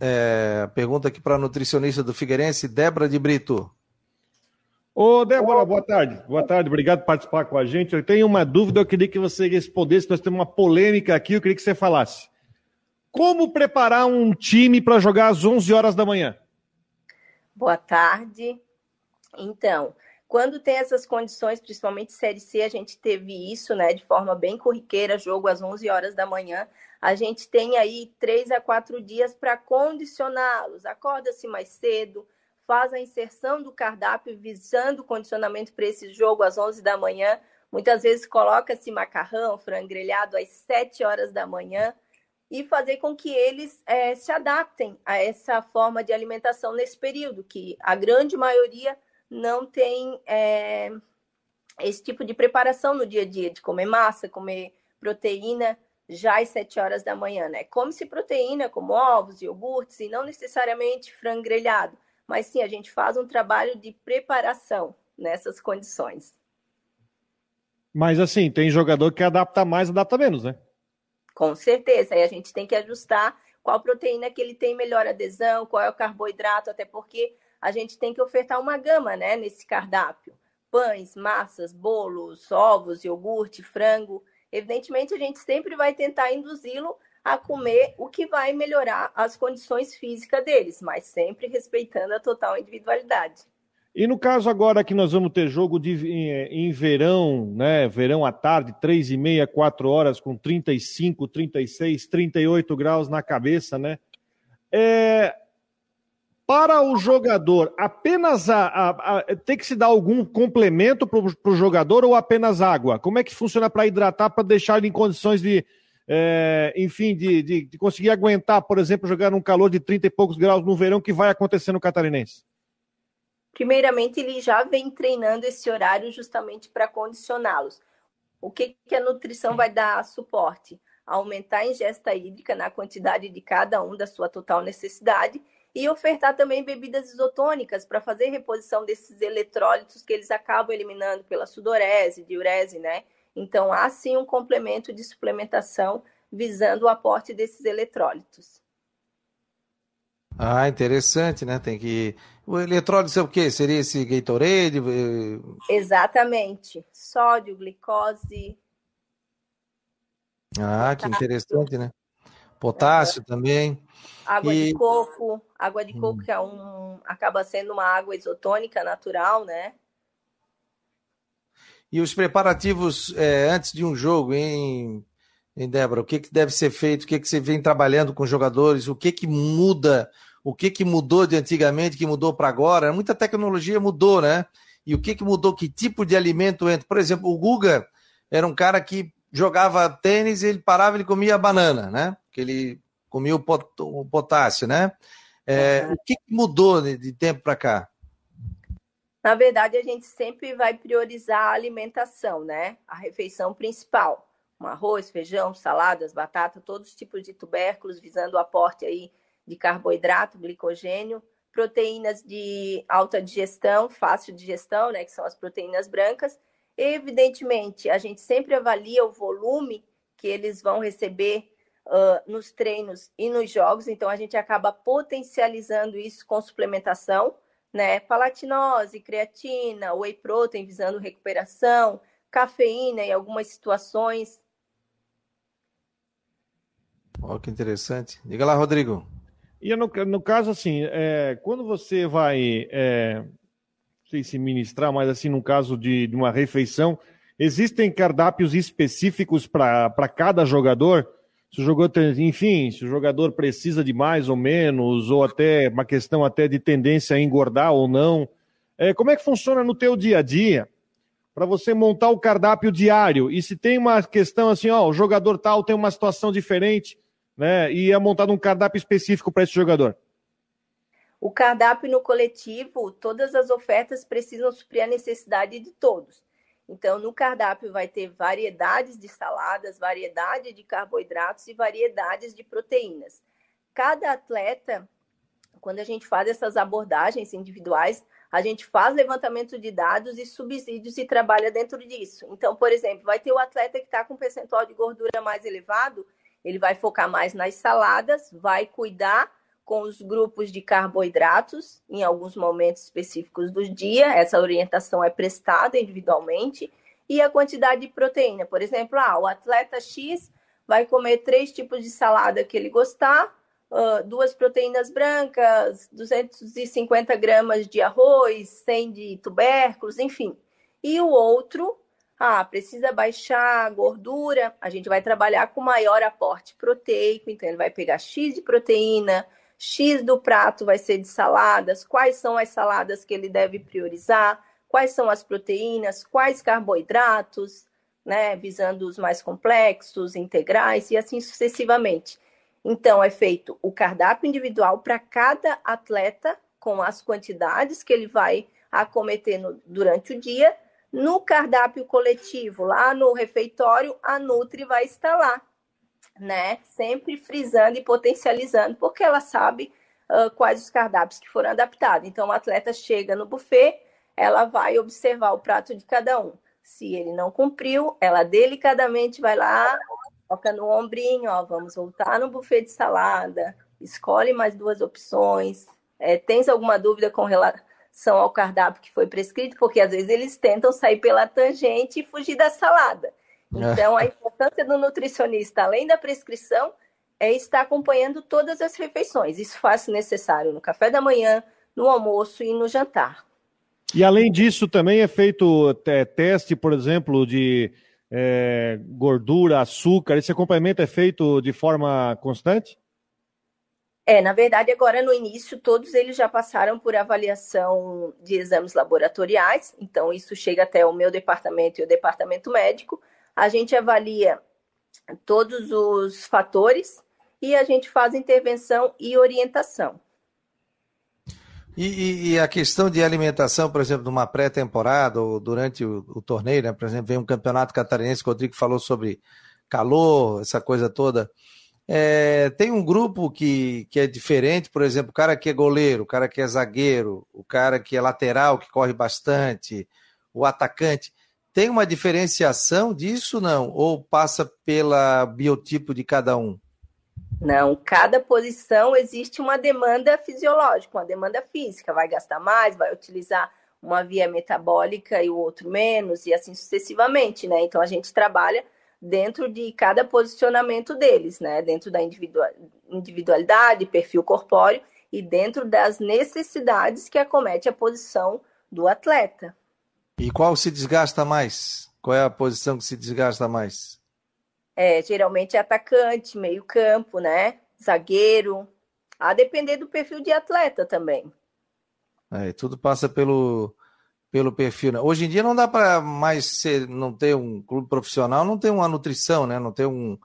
S1: é, pergunta aqui para a nutricionista do Figueirense, Débora de Brito.
S3: Ô, Débora, boa tarde. Boa tarde, obrigado por participar com a gente. Eu tenho uma dúvida, eu queria que você respondesse. Nós temos uma polêmica aqui, eu queria que você falasse. Como preparar um time para jogar às 11 horas da manhã?
S6: Boa tarde. Então, quando tem essas condições, principalmente Série C, a gente teve isso, né, de forma bem corriqueira, jogo às 11 horas da manhã. A gente tem aí três a quatro dias para condicioná-los. Acorda-se mais cedo, faz a inserção do cardápio visando o condicionamento para esse jogo às 11 da manhã. Muitas vezes coloca-se macarrão, frango grelhado às 7 horas da manhã e fazer com que eles é, se adaptem a essa forma de alimentação nesse período, que a grande maioria não tem é, esse tipo de preparação no dia a dia, de comer massa, comer proteína já às 7 horas da manhã, né? Come-se proteína, como ovos, iogurtes, e não necessariamente frango grelhado, mas sim a gente faz um trabalho de preparação nessas condições.
S3: Mas assim, tem jogador que adapta mais, adapta menos, né?
S6: Com certeza, aí a gente tem que ajustar qual proteína que ele tem melhor adesão, qual é o carboidrato, até porque a gente tem que ofertar uma gama, né, nesse cardápio. Pães, massas, bolos, ovos, iogurte, frango. Evidentemente, a gente sempre vai tentar induzi-lo a comer o que vai melhorar as condições físicas deles, mas sempre respeitando a total individualidade.
S3: E no caso agora que nós vamos ter jogo de, em, em verão, né? Verão à tarde, três e meia, quatro horas, com 35, 36, 38 graus na cabeça, né? É, para o jogador, apenas a, a, a, tem que se dar algum complemento para o jogador ou apenas água? Como é que funciona para hidratar, para deixar ele em condições de, é, enfim, de, de, de, conseguir aguentar, por exemplo, jogar num calor de 30 e poucos graus no verão que vai acontecer no Catarinense?
S6: Primeiramente, ele já vem treinando esse horário justamente para condicioná-los. O que, que a nutrição vai dar suporte? Aumentar a ingesta hídrica na quantidade de cada um da sua total necessidade e ofertar também bebidas isotônicas para fazer reposição desses eletrólitos que eles acabam eliminando pela sudorese, diurese, né? Então, há sim um complemento de suplementação visando o aporte desses eletrólitos.
S1: Ah, interessante, né? Tem que. O eletrólito é o quê? Seria esse Gatorade?
S6: Exatamente. Sódio, glicose.
S1: Ah, que interessante, né? Potássio também.
S6: Água e... de coco, água de coco hum. que é um, acaba sendo uma água isotônica natural, né?
S1: E os preparativos é, antes de um jogo, hein, hein Débora? O que, que deve ser feito? O que, que você vem trabalhando com os jogadores? O que, que muda? O que, que mudou de antigamente, que mudou para agora? Muita tecnologia mudou, né? E o que, que mudou? Que tipo de alimento entra? Por exemplo, o Guga era um cara que jogava tênis e ele parava e comia banana, né? Que ele comia o, pot, o potássio, né? É. O que mudou de, de tempo para cá?
S6: Na verdade, a gente sempre vai priorizar a alimentação, né? A refeição principal. Um arroz, feijão, saladas, batata, todos os tipos de tubérculos, visando o aporte aí de carboidrato, glicogênio, proteínas de alta digestão, fácil digestão, né? Que são as proteínas brancas. Evidentemente, a gente sempre avalia o volume que eles vão receber uh, nos treinos e nos jogos, então a gente acaba potencializando isso com suplementação, né? Palatinose, creatina, whey protein visando recuperação, cafeína em algumas situações.
S1: Olha que interessante. Diga lá, Rodrigo.
S3: E no, no caso, assim, é, quando você vai, é, não sei se ministrar, mas assim, no caso de, de uma refeição, existem cardápios específicos para cada jogador? Se o jogador, enfim, se o jogador precisa de mais ou menos, ou até uma questão até de tendência a engordar ou não. É, como é que funciona no teu dia a dia para você montar o cardápio diário? E se tem uma questão assim, ó, o jogador tal tem uma situação diferente, né? E é montado um cardápio específico para esse jogador.
S6: O cardápio no coletivo, todas as ofertas precisam suprir a necessidade de todos. Então, no cardápio vai ter variedades de saladas, variedade de carboidratos e variedades de proteínas. Cada atleta, quando a gente faz essas abordagens individuais, a gente faz levantamento de dados e subsídios e trabalha dentro disso. Então, por exemplo, vai ter o atleta que está com percentual de gordura mais elevado, ele vai focar mais nas saladas, vai cuidar com os grupos de carboidratos em alguns momentos específicos do dia. Essa orientação é prestada individualmente. E a quantidade de proteína. Por exemplo, ah, o atleta X vai comer três tipos de salada que ele gostar, uh, duas proteínas brancas, 250 gramas de arroz, 100 de tubérculos, enfim. E o outro, ah, precisa baixar a gordura, a gente vai trabalhar com maior aporte proteico, então ele vai pegar X de proteína, X do prato vai ser de saladas, quais são as saladas que ele deve priorizar, quais são as proteínas, quais carboidratos, né, visando os mais complexos, integrais e assim sucessivamente. Então, é feito o cardápio individual para cada atleta, com as quantidades que ele vai acometer no, durante o dia. No cardápio coletivo, lá no refeitório, a Nutri vai estar lá, né? Sempre frisando e potencializando, porque ela sabe uh, quais os cardápios que foram adaptados. Então, o atleta chega no buffet, ela vai observar o prato de cada um. Se ele não cumpriu, ela delicadamente vai lá, toca no ombrinho, ó, vamos voltar no buffet de salada, escolhe mais duas opções. É, tens alguma dúvida com relação ao cardápio que foi prescrito? Porque às vezes eles tentam sair pela tangente e fugir da salada. Então, a importância do nutricionista, além da prescrição, é estar acompanhando todas as refeições. Isso faz necessário no café da manhã, no almoço e no jantar.
S3: E além disso, também é feito é, teste, por exemplo, de é, gordura, açúcar. Esse acompanhamento é feito de forma constante?
S6: É, na verdade, agora no início, todos eles já passaram por avaliação de exames laboratoriais, então isso chega até o meu departamento e o departamento médico. A gente avalia todos os fatores e a gente faz intervenção e orientação.
S1: E, e, e, a questão de alimentação, por exemplo, numa pré-temporada ou durante o, o, torneio, né? Por exemplo, vem um campeonato catarinense, que o Rodrigo falou sobre calor, essa coisa toda. É, tem um grupo que, que é diferente, por exemplo, o cara que é goleiro, o cara que é zagueiro, o cara que é lateral, que corre bastante, o atacante. Tem uma diferenciação disso, não? Ou passa pela biotipo de cada um?
S6: Não, cada posição existe uma demanda fisiológica, uma demanda física. Vai gastar mais, vai utilizar uma via metabólica e o outro menos, e assim sucessivamente, né? Então a gente trabalha dentro de cada posicionamento deles, né? Dentro da individualidade, perfil corpóreo e dentro das necessidades que acomete a posição do atleta.
S1: E qual se desgasta mais? Qual é a posição que se desgasta mais?
S6: É, geralmente é atacante, meio campo, né? Zagueiro. A depender do perfil de atleta também.
S1: É, tudo passa pelo, pelo perfil. Né? Hoje em dia não dá para mais ser, não ter um clube profissional, não ter uma nutrição, né? Não ter um,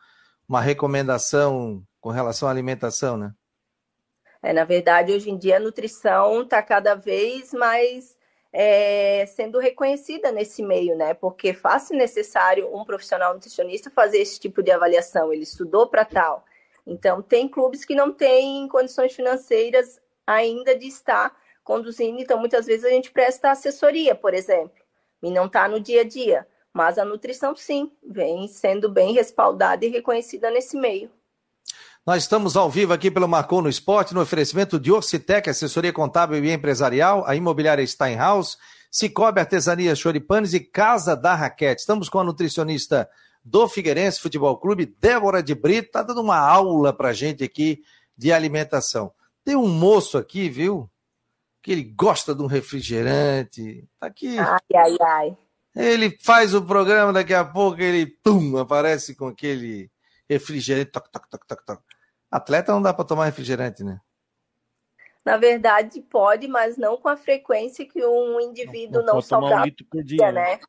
S1: uma recomendação com relação à alimentação, né?
S6: É, na verdade, hoje em dia a nutrição está cada vez mais é, sendo reconhecida nesse meio, né? Porque faz necessário um profissional nutricionista fazer esse tipo de avaliação. Ele estudou para tal. Então, tem clubes que não têm condições financeiras ainda de estar conduzindo. Então, muitas vezes a gente presta assessoria, por exemplo, e não está no dia a dia. Mas a nutrição, sim, vem sendo bem respaldada e reconhecida nesse meio.
S1: Nós estamos ao vivo aqui pelo Marcou no Esporte, no oferecimento de Orcitec, assessoria contábil e empresarial, a imobiliária Steinhaus, Cicobi Artesania Choripanes e Casa da Raquete. Estamos com a nutricionista do Figueirense Futebol Clube, Débora de Brito, está dando uma aula para gente aqui de alimentação. Tem um moço aqui, viu? Que ele gosta de um refrigerante. Tá aqui.
S6: Ai, ai, ai.
S1: Ele faz o programa, daqui a pouco ele, pum, aparece com aquele refrigerante. Toc, toc, toc, toc, toc. Atleta não dá para tomar refrigerante, né?
S6: Na verdade, pode, mas não com a frequência que um indivíduo não, não, não saudável. Um por dia, né? né?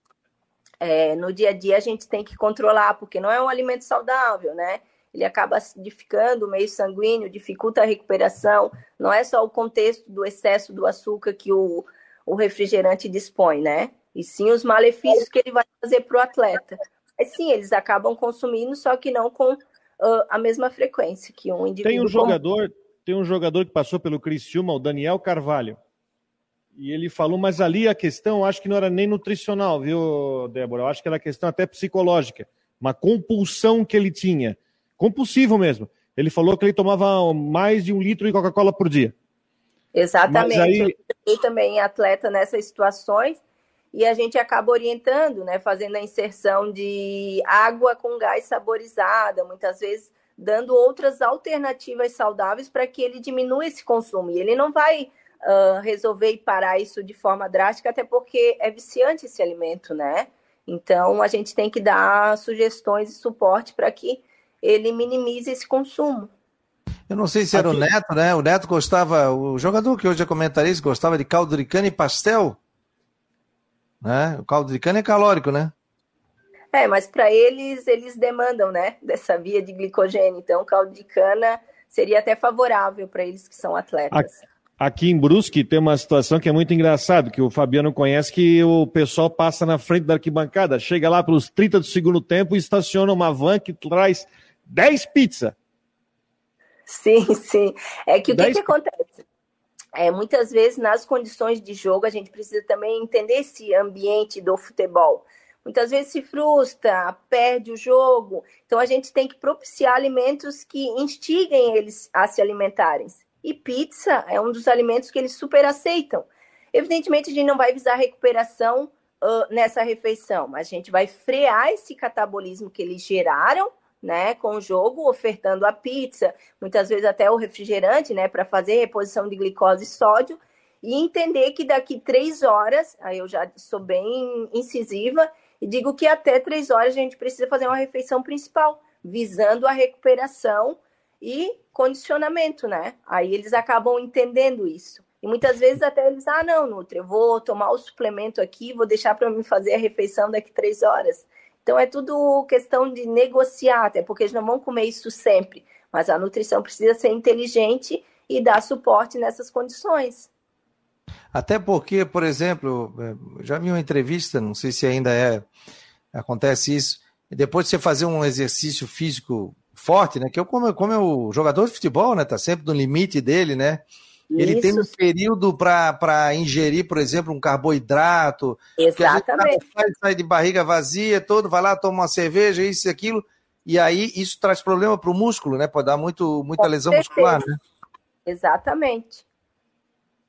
S6: É, no dia a dia a gente tem que controlar, porque não é um alimento saudável, né? Ele acaba acidificando o meio sanguíneo, dificulta a recuperação. Não é só o contexto do excesso do açúcar que o, o refrigerante dispõe, né? E sim os malefícios que ele vai fazer para o atleta. Mas sim, eles acabam consumindo, só que não com uh, a mesma frequência que um indivíduo.
S3: Tem um jogador, tem um jogador que passou pelo Criciúma, o Daniel Carvalho. E ele falou, mas ali a questão, acho que não era nem nutricional, viu, Débora? Eu acho que era questão até psicológica. Uma compulsão que ele tinha. Compulsivo mesmo. Ele falou que ele tomava mais de um litro de Coca-Cola por dia.
S6: Exatamente. Aí... Eu também atleta nessas situações e a gente acaba orientando, né, fazendo a inserção de água com gás saborizada, muitas vezes dando outras alternativas saudáveis para que ele diminua esse consumo. E ele não vai uh, resolver e parar isso de forma drástica, até porque é viciante esse alimento, né? Então a gente tem que dar sugestões e suporte para que ele minimize esse consumo.
S1: Eu não sei se era Aqui. o Neto, né? O Neto gostava, o jogador que hoje é comentarista, gostava de caldo de cana e pastel. Né? O caldo de cana é calórico, né?
S6: É, mas para eles, eles demandam, né, dessa via de glicogênio. Então, o caldo de cana seria até favorável para eles que são atletas.
S3: Aqui em Brusque tem uma situação que é muito engraçada, que o Fabiano conhece, que o pessoal passa na frente da arquibancada, chega lá pelos 30 do segundo tempo e estaciona uma van que traz 10 pizzas.
S6: Sim, sim. É que o que, que acontece? É, muitas vezes, nas condições de jogo, a gente precisa também entender esse ambiente do futebol. Muitas vezes se frustra, perde o jogo. Então, a gente tem que propiciar alimentos que instiguem eles a se alimentarem. E pizza é um dos alimentos que eles super aceitam. Evidentemente, a gente não vai visar recuperação uh, nessa refeição, mas a gente vai frear esse catabolismo que eles geraram né, com o jogo, ofertando a pizza, muitas vezes até o refrigerante, né, para fazer reposição de glicose e sódio, e entender que daqui três horas, aí eu já sou bem incisiva, e digo que até três horas a gente precisa fazer uma refeição principal, visando a recuperação e condicionamento, né? Aí eles acabam entendendo isso. E muitas vezes até eles, ah, não, Nutri, eu vou tomar o suplemento aqui, vou deixar para mim fazer a refeição daqui três horas. Então é tudo questão de negociar, até porque eles não vão comer isso sempre. Mas a nutrição precisa ser inteligente e dar suporte nessas condições.
S1: Até porque, por exemplo, é, já vi uma entrevista, não sei se ainda é acontece isso, depois de você fazer um exercício físico forte, né? Que é como, como o jogador de futebol, né? Tá sempre no limite dele, né? Isso. Ele tem um período para ingerir, por exemplo, um carboidrato.
S6: Exatamente.
S1: A sai de barriga vazia, todo, vai lá, toma uma cerveja, isso e aquilo. E aí isso traz problema para o músculo, né? Pode dar muito, muita Com lesão certeza. muscular, né?
S6: Exatamente.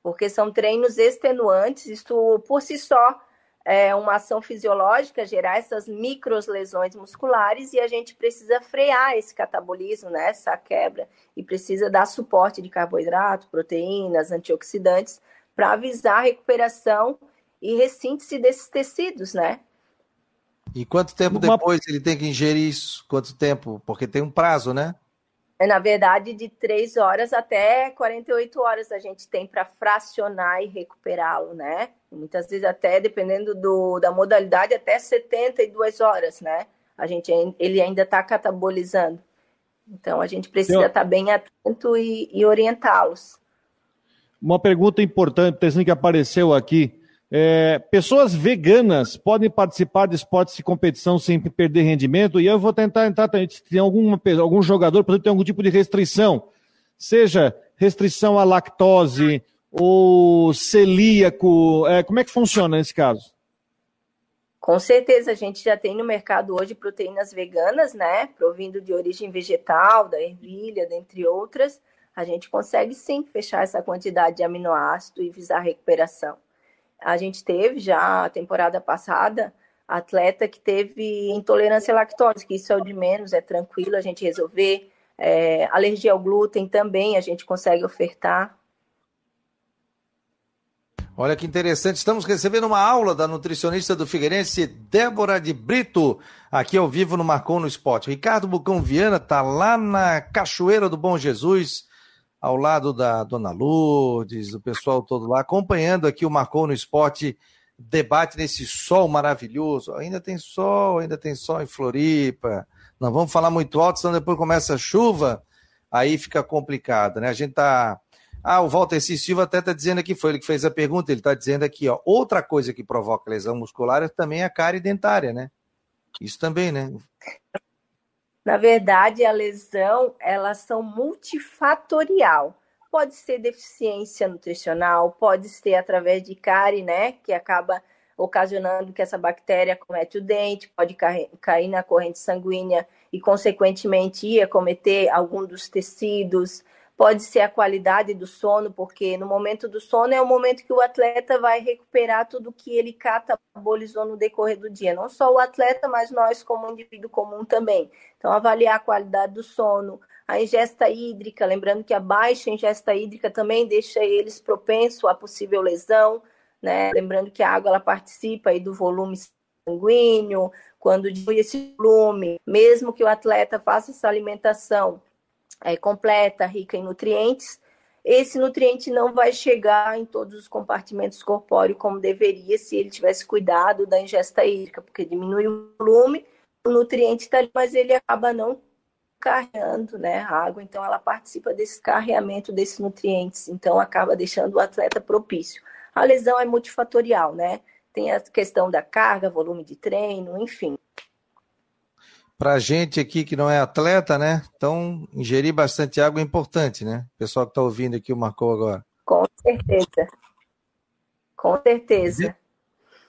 S6: Porque são treinos extenuantes, isso por si só é, uma ação fisiológica gerar essas microlesões musculares e a gente precisa frear esse catabolismo, né, essa quebra, e precisa dar suporte de carboidrato, proteínas, antioxidantes, para avisar a recuperação e ressíntese desses tecidos, né?
S1: E quanto tempo depois ele tem que ingerir isso? Quanto tempo? Porque tem um prazo, né?
S6: É, na verdade, de 3 horas até 48 horas a gente tem para fracionar e recuperá-lo, né? Muitas vezes até, dependendo do, da modalidade, até 72 horas, né? A gente, ele ainda está catabolizando. Então, a gente precisa estar tá bem atento e, e orientá-los.
S3: Uma pergunta importante, que apareceu aqui. É, pessoas veganas podem participar de esportes de competição sem perder rendimento? E eu vou tentar entrar se tem alguma, algum jogador, por exemplo, tem algum tipo de restrição, seja restrição à lactose ou celíaco, é, como é que funciona nesse caso?
S6: Com certeza, a gente já tem no mercado hoje proteínas veganas, né? Provindo de origem vegetal, da ervilha, dentre outras. A gente consegue sim fechar essa quantidade de aminoácido e visar recuperação. A gente teve já a temporada passada atleta que teve intolerância à lactose, que isso é o de menos, é tranquilo a gente resolver. É, alergia ao glúten também a gente consegue ofertar.
S1: Olha que interessante, estamos recebendo uma aula da nutricionista do Figueirense, Débora de Brito, aqui ao vivo no Marcon no Esporte. Ricardo Bucão Viana está lá na Cachoeira do Bom Jesus, ao lado da Dona Lourdes, do pessoal todo lá, acompanhando aqui o Marcou no Esporte, debate nesse sol maravilhoso. Ainda tem sol, ainda tem sol em Floripa. Não vamos falar muito alto, senão depois começa a chuva, aí fica complicado, né? A gente tá. Ah, o Walter C. Silva até está dizendo aqui, foi ele que fez a pergunta, ele está dizendo aqui, ó, outra coisa que provoca lesão muscular é também a cárie dentária, né? Isso também, né?
S6: Na verdade, a lesão, elas são multifatorial. Pode ser deficiência nutricional, pode ser através de cárie, né, que acaba ocasionando que essa bactéria comete o dente, pode cair na corrente sanguínea e, consequentemente, ir acometer algum dos tecidos. Pode ser a qualidade do sono, porque no momento do sono é o momento que o atleta vai recuperar tudo que ele catabolizou no decorrer do dia. Não só o atleta, mas nós como indivíduo comum também. Então, avaliar a qualidade do sono, a ingesta hídrica, lembrando que a baixa ingesta hídrica também deixa eles propensos a possível lesão, né? Lembrando que a água ela participa aí do volume sanguíneo, quando diminui esse volume, mesmo que o atleta faça essa alimentação é, completa, rica em nutrientes, esse nutriente não vai chegar em todos os compartimentos corpóreos como deveria se ele tivesse cuidado da ingesta hídrica, porque diminui o volume, o nutriente está ali, mas ele acaba não carregando né, a água, então ela participa desse carreamento desses nutrientes, então acaba deixando o atleta propício. A lesão é multifatorial, né? Tem a questão da carga, volume de treino, enfim
S1: para gente aqui que não é atleta, né? Então, ingerir bastante água é importante, né? O pessoal que está ouvindo aqui o marcou agora.
S6: Com certeza. Com certeza.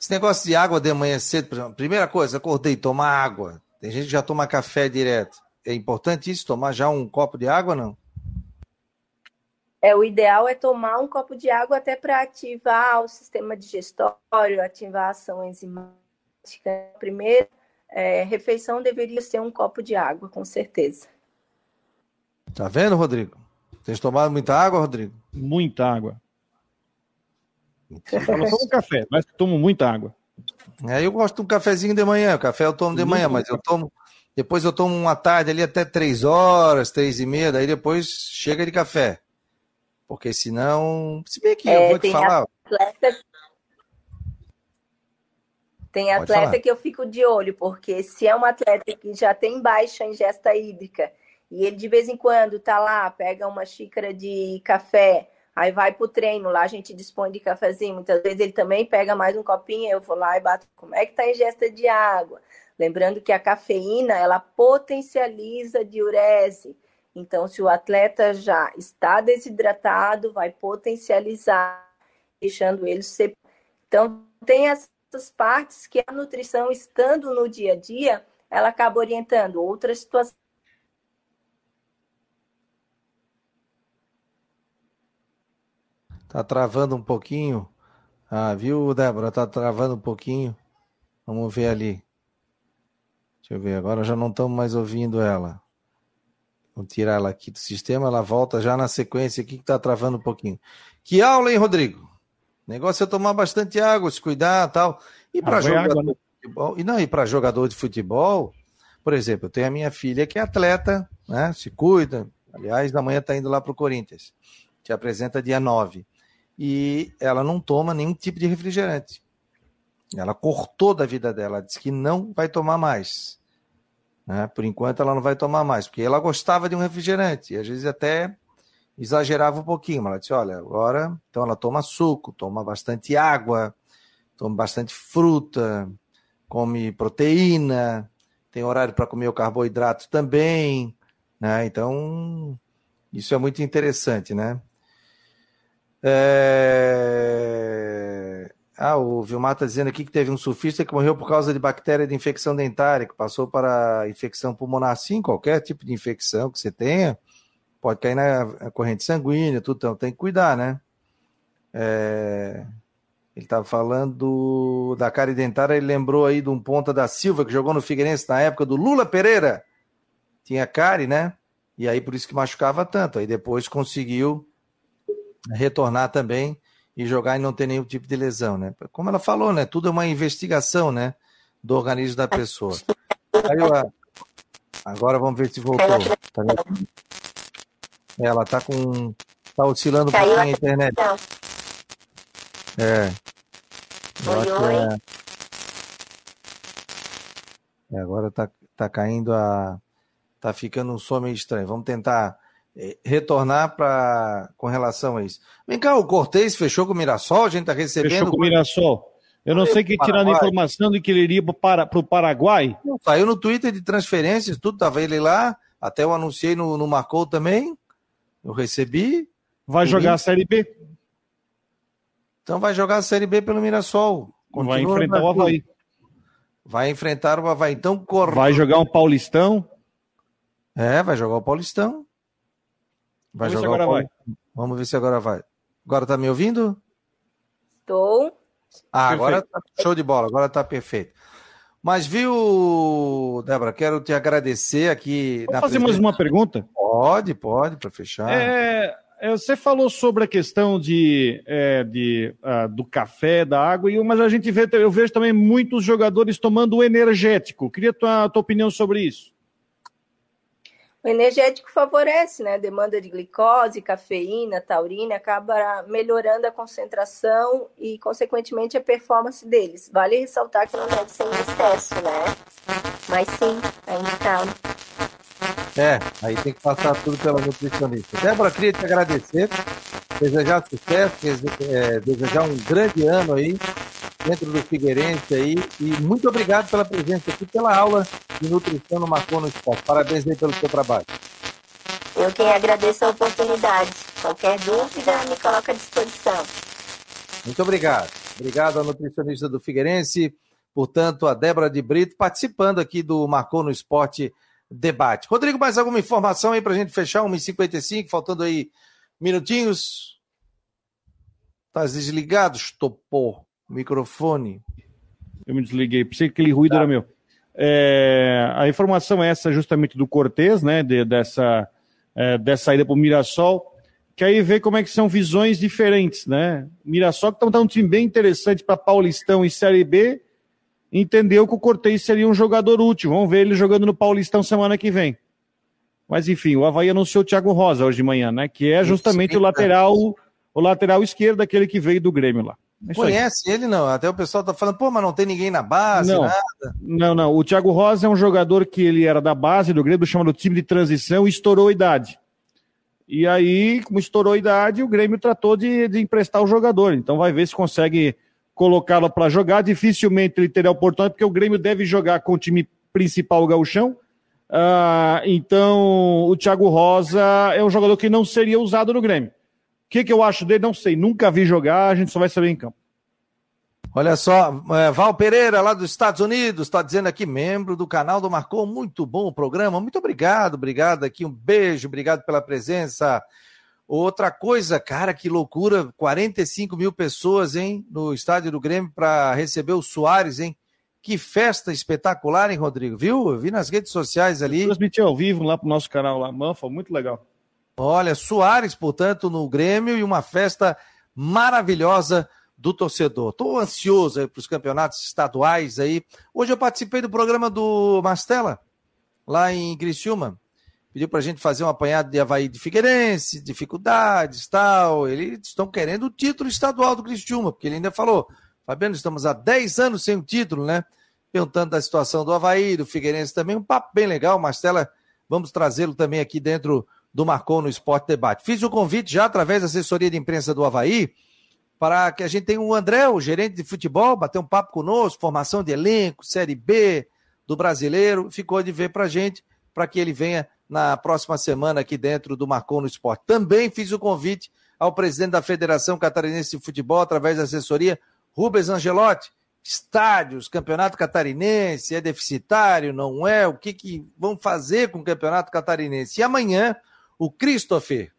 S1: Esse negócio de água de manhã cedo, por exemplo, primeira coisa, acordei, tomar água. Tem gente que já toma café direto. É importante isso, tomar já um copo de água, não?
S6: É, o ideal é tomar um copo de água até para ativar o sistema digestório, ativar a ação enzimática primeiro é, refeição deveria ser um copo de água, com certeza.
S1: Tá vendo, Rodrigo? Tem tomado muita água, Rodrigo?
S3: Muita água. Eu tomo café, mas tomo muita água.
S1: É, eu gosto de um cafezinho de manhã. O café eu tomo de manhã, mas eu tomo. Depois eu tomo uma tarde ali até três horas, três e meia, daí depois chega de café. Porque senão. Se bem que é, eu vou te falar. Atleta
S6: tem atleta que eu fico de olho, porque se é um atleta que já tem baixa ingesta hídrica e ele de vez em quando tá lá, pega uma xícara de café, aí vai pro treino, lá a gente dispõe de cafezinho, muitas vezes ele também pega mais um copinho, eu vou lá e bato como é que tá a ingesta de água. Lembrando que a cafeína, ela potencializa a diurese. Então, se o atleta já está desidratado, vai potencializar, deixando ele ser. Então, tem as essas partes que a nutrição, estando no dia a dia, ela acaba orientando outras situações.
S1: Tá travando um pouquinho. Ah, viu, Débora? Tá travando um pouquinho. Vamos ver ali. Deixa eu ver, agora já não estamos mais ouvindo ela. Vamos tirar ela aqui do sistema, ela volta já na sequência aqui que tá travando um pouquinho. Que aula, hein, Rodrigo? O negócio é tomar bastante água, se cuidar tal. E para jogador água, de futebol, e não, e para jogador de futebol, por exemplo, eu tenho a minha filha que é atleta, né? Se cuida. Aliás, da manhã está indo lá para o Corinthians. Te apresenta dia 9. E ela não toma nenhum tipo de refrigerante. Ela cortou da vida dela, disse que não vai tomar mais. Né? Por enquanto ela não vai tomar mais, porque ela gostava de um refrigerante, e às vezes até exagerava um pouquinho, mas ela disse: olha, agora então ela toma suco, toma bastante água, toma bastante fruta, come proteína, tem horário para comer o carboidrato também, né? Então, isso é muito interessante, né? É... Ah, o Vilmar está dizendo aqui que teve um surfista que morreu por causa de bactéria de infecção dentária, que passou para infecção pulmonar, sim, qualquer tipo de infecção que você tenha, pode cair na corrente sanguínea, tudo, então tem que cuidar, né? É... Ele estava falando da cárie dentária, ele lembrou aí de um ponta da Silva que jogou no Figueirense na época do Lula Pereira. Tinha cárie, né? E aí por isso que machucava tanto. Aí depois conseguiu retornar também e jogar e não ter nenhum tipo de lesão, né? Como ela falou, né? Tudo é uma investigação, né? Do organismo da pessoa. Aí, agora vamos ver se voltou. Tá ela tá com. tá oscilando um pouquinho a internet. É. Oi, oi. É... é... agora tá, tá caindo a. tá ficando um som meio estranho. Vamos tentar é, retornar para com relação a isso. Vem cá, o Cortez fechou com o Mirassol, a gente tá recebendo.
S3: Fechou com o Mirassol. Eu não sei quem tirando a informação de que ele iria para o Paraguai.
S1: Saiu no Twitter de transferências, tudo, tava ele lá. Até eu anunciei no, no Marcou também. Eu recebi.
S3: Vai jogar a Série B?
S1: Então vai jogar a Série B pelo Mirassol.
S3: Continua vai enfrentar o Havaí.
S1: Vai enfrentar o Havaí. Então corre.
S3: Vai jogar um Paulistão.
S1: É, vai jogar o Paulistão. Vai Vamos jogar agora vai. Vamos ver se agora vai. Agora tá me ouvindo?
S6: Estou.
S1: Ah, agora tá show de bola, agora tá perfeito. Mas viu, Débora, quero te agradecer aqui.
S3: Vou fazer mais uma pergunta?
S1: Pode, pode, para fechar.
S3: É, é, você falou sobre a questão de, é, de uh, do café, da água, mas a gente vê, eu vejo também muitos jogadores tomando energético. Queria a tua, tua opinião sobre isso.
S6: Energético favorece, né? A demanda de glicose, cafeína, taurina, acaba melhorando a concentração e, consequentemente, a performance deles. Vale ressaltar que não deve ser em excesso, né? Mas sim, é indicado.
S1: É, aí tem que passar tudo pela nutricionista. Débora, queria te agradecer, desejar sucesso, é, desejar um grande ano aí dentro do Figueirense aí. E muito obrigado pela presença aqui, pela aula de nutrição no Marcou no Esporte. Parabéns aí pelo seu trabalho.
S6: Eu quem agradeço a oportunidade. Qualquer dúvida, me coloca à disposição.
S1: Muito obrigado. Obrigado ao nutricionista do Figueirense, portanto, a Débora de Brito, participando aqui do Marcou no Esporte debate. Rodrigo, mais alguma informação aí para a gente fechar? 1h55, faltando aí minutinhos. Tá desligado, estopou o microfone.
S3: Eu me desliguei, pensei que aquele ruído tá. era meu. É, a informação é essa justamente do Cortez, né, de, dessa, é, dessa saída para o Mirassol, que aí vê como é que são visões diferentes, né? Mirassol que está um time bem interessante para Paulistão e Série B, entendeu que o Cortez seria um jogador útil. Vamos ver ele jogando no Paulistão semana que vem. Mas enfim, o Havaí anunciou o Thiago Rosa hoje de manhã, né? Que é justamente o lateral, o lateral esquerdo, aquele que veio do Grêmio lá.
S1: É Conhece ele, não? Até o pessoal tá falando, pô, mas não tem ninguém na base,
S3: não,
S1: nada.
S3: Não, não. O Thiago Rosa é um jogador que ele era da base do Grêmio, chamado time de transição, e estourou a idade. E aí, como estourou a idade, o Grêmio tratou de, de emprestar o jogador. Então vai ver se consegue colocá-lo para jogar. Dificilmente ele terá oportunidade, porque o Grêmio deve jogar com o time principal, Gauchão. Uh, então, o Thiago Rosa é um jogador que não seria usado no Grêmio. O que, que eu acho dele? Não sei. Nunca vi jogar, a gente só vai saber em campo.
S1: Olha só, é, Val Pereira, lá dos Estados Unidos, está dizendo aqui, membro do canal do Marcou, muito bom o programa, muito obrigado, obrigado aqui, um beijo, obrigado pela presença. Outra coisa, cara, que loucura, 45 mil pessoas, hein, no estádio do Grêmio para receber o Soares, hein? Que festa espetacular, hein, Rodrigo? Viu? Eu vi nas redes sociais ali.
S3: Transmitiu ao vivo lá pro nosso canal lá, Manfa, muito legal.
S1: Olha, Soares, portanto, no Grêmio e uma festa maravilhosa do torcedor. Estou ansioso para os campeonatos estaduais aí. Hoje eu participei do programa do Mastella, lá em Criciúma. Pediu para a gente fazer um apanhado de Havaí de Figueirense, dificuldades tal. Eles estão querendo o título estadual do Criciúma, porque ele ainda falou, Fabiano, estamos há 10 anos sem o título, né? Perguntando da situação do Havaí, do Figueirense também. Um papo bem legal, Mastella. Vamos trazê-lo também aqui dentro do Marcou no Esporte Debate. Fiz o convite já através da assessoria de imprensa do Havaí para que a gente tenha o André, o gerente de futebol, bater um papo conosco, formação de elenco, Série B do brasileiro. Ficou de ver para a gente, para que ele venha na próxima semana aqui dentro do Marcou no Esporte. Também fiz o convite ao presidente da Federação Catarinense de Futebol, através da assessoria, Rubens Angelotti. Estádios, campeonato catarinense, é deficitário, não é? O que, que vão fazer com o campeonato catarinense? E amanhã o Christopher,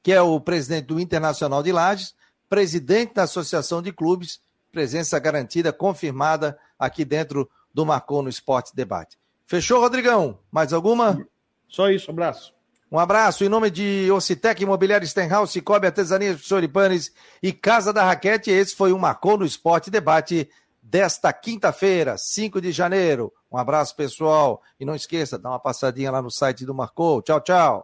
S1: que é o presidente do Internacional de Lages, presidente da Associação de Clubes, presença garantida, confirmada aqui dentro do Marcou no Esporte Debate. Fechou, Rodrigão? Mais alguma?
S3: Só isso, um abraço.
S1: Um abraço em nome de Ocitec Imobiliário Stenhouse, Cicobi Artesanias Choripanes e Casa da Raquete. Esse foi o Marcou no Esporte Debate desta quinta-feira, 5 de janeiro. Um abraço, pessoal. E não esqueça, dá uma passadinha lá no site do Marcou. Tchau, tchau.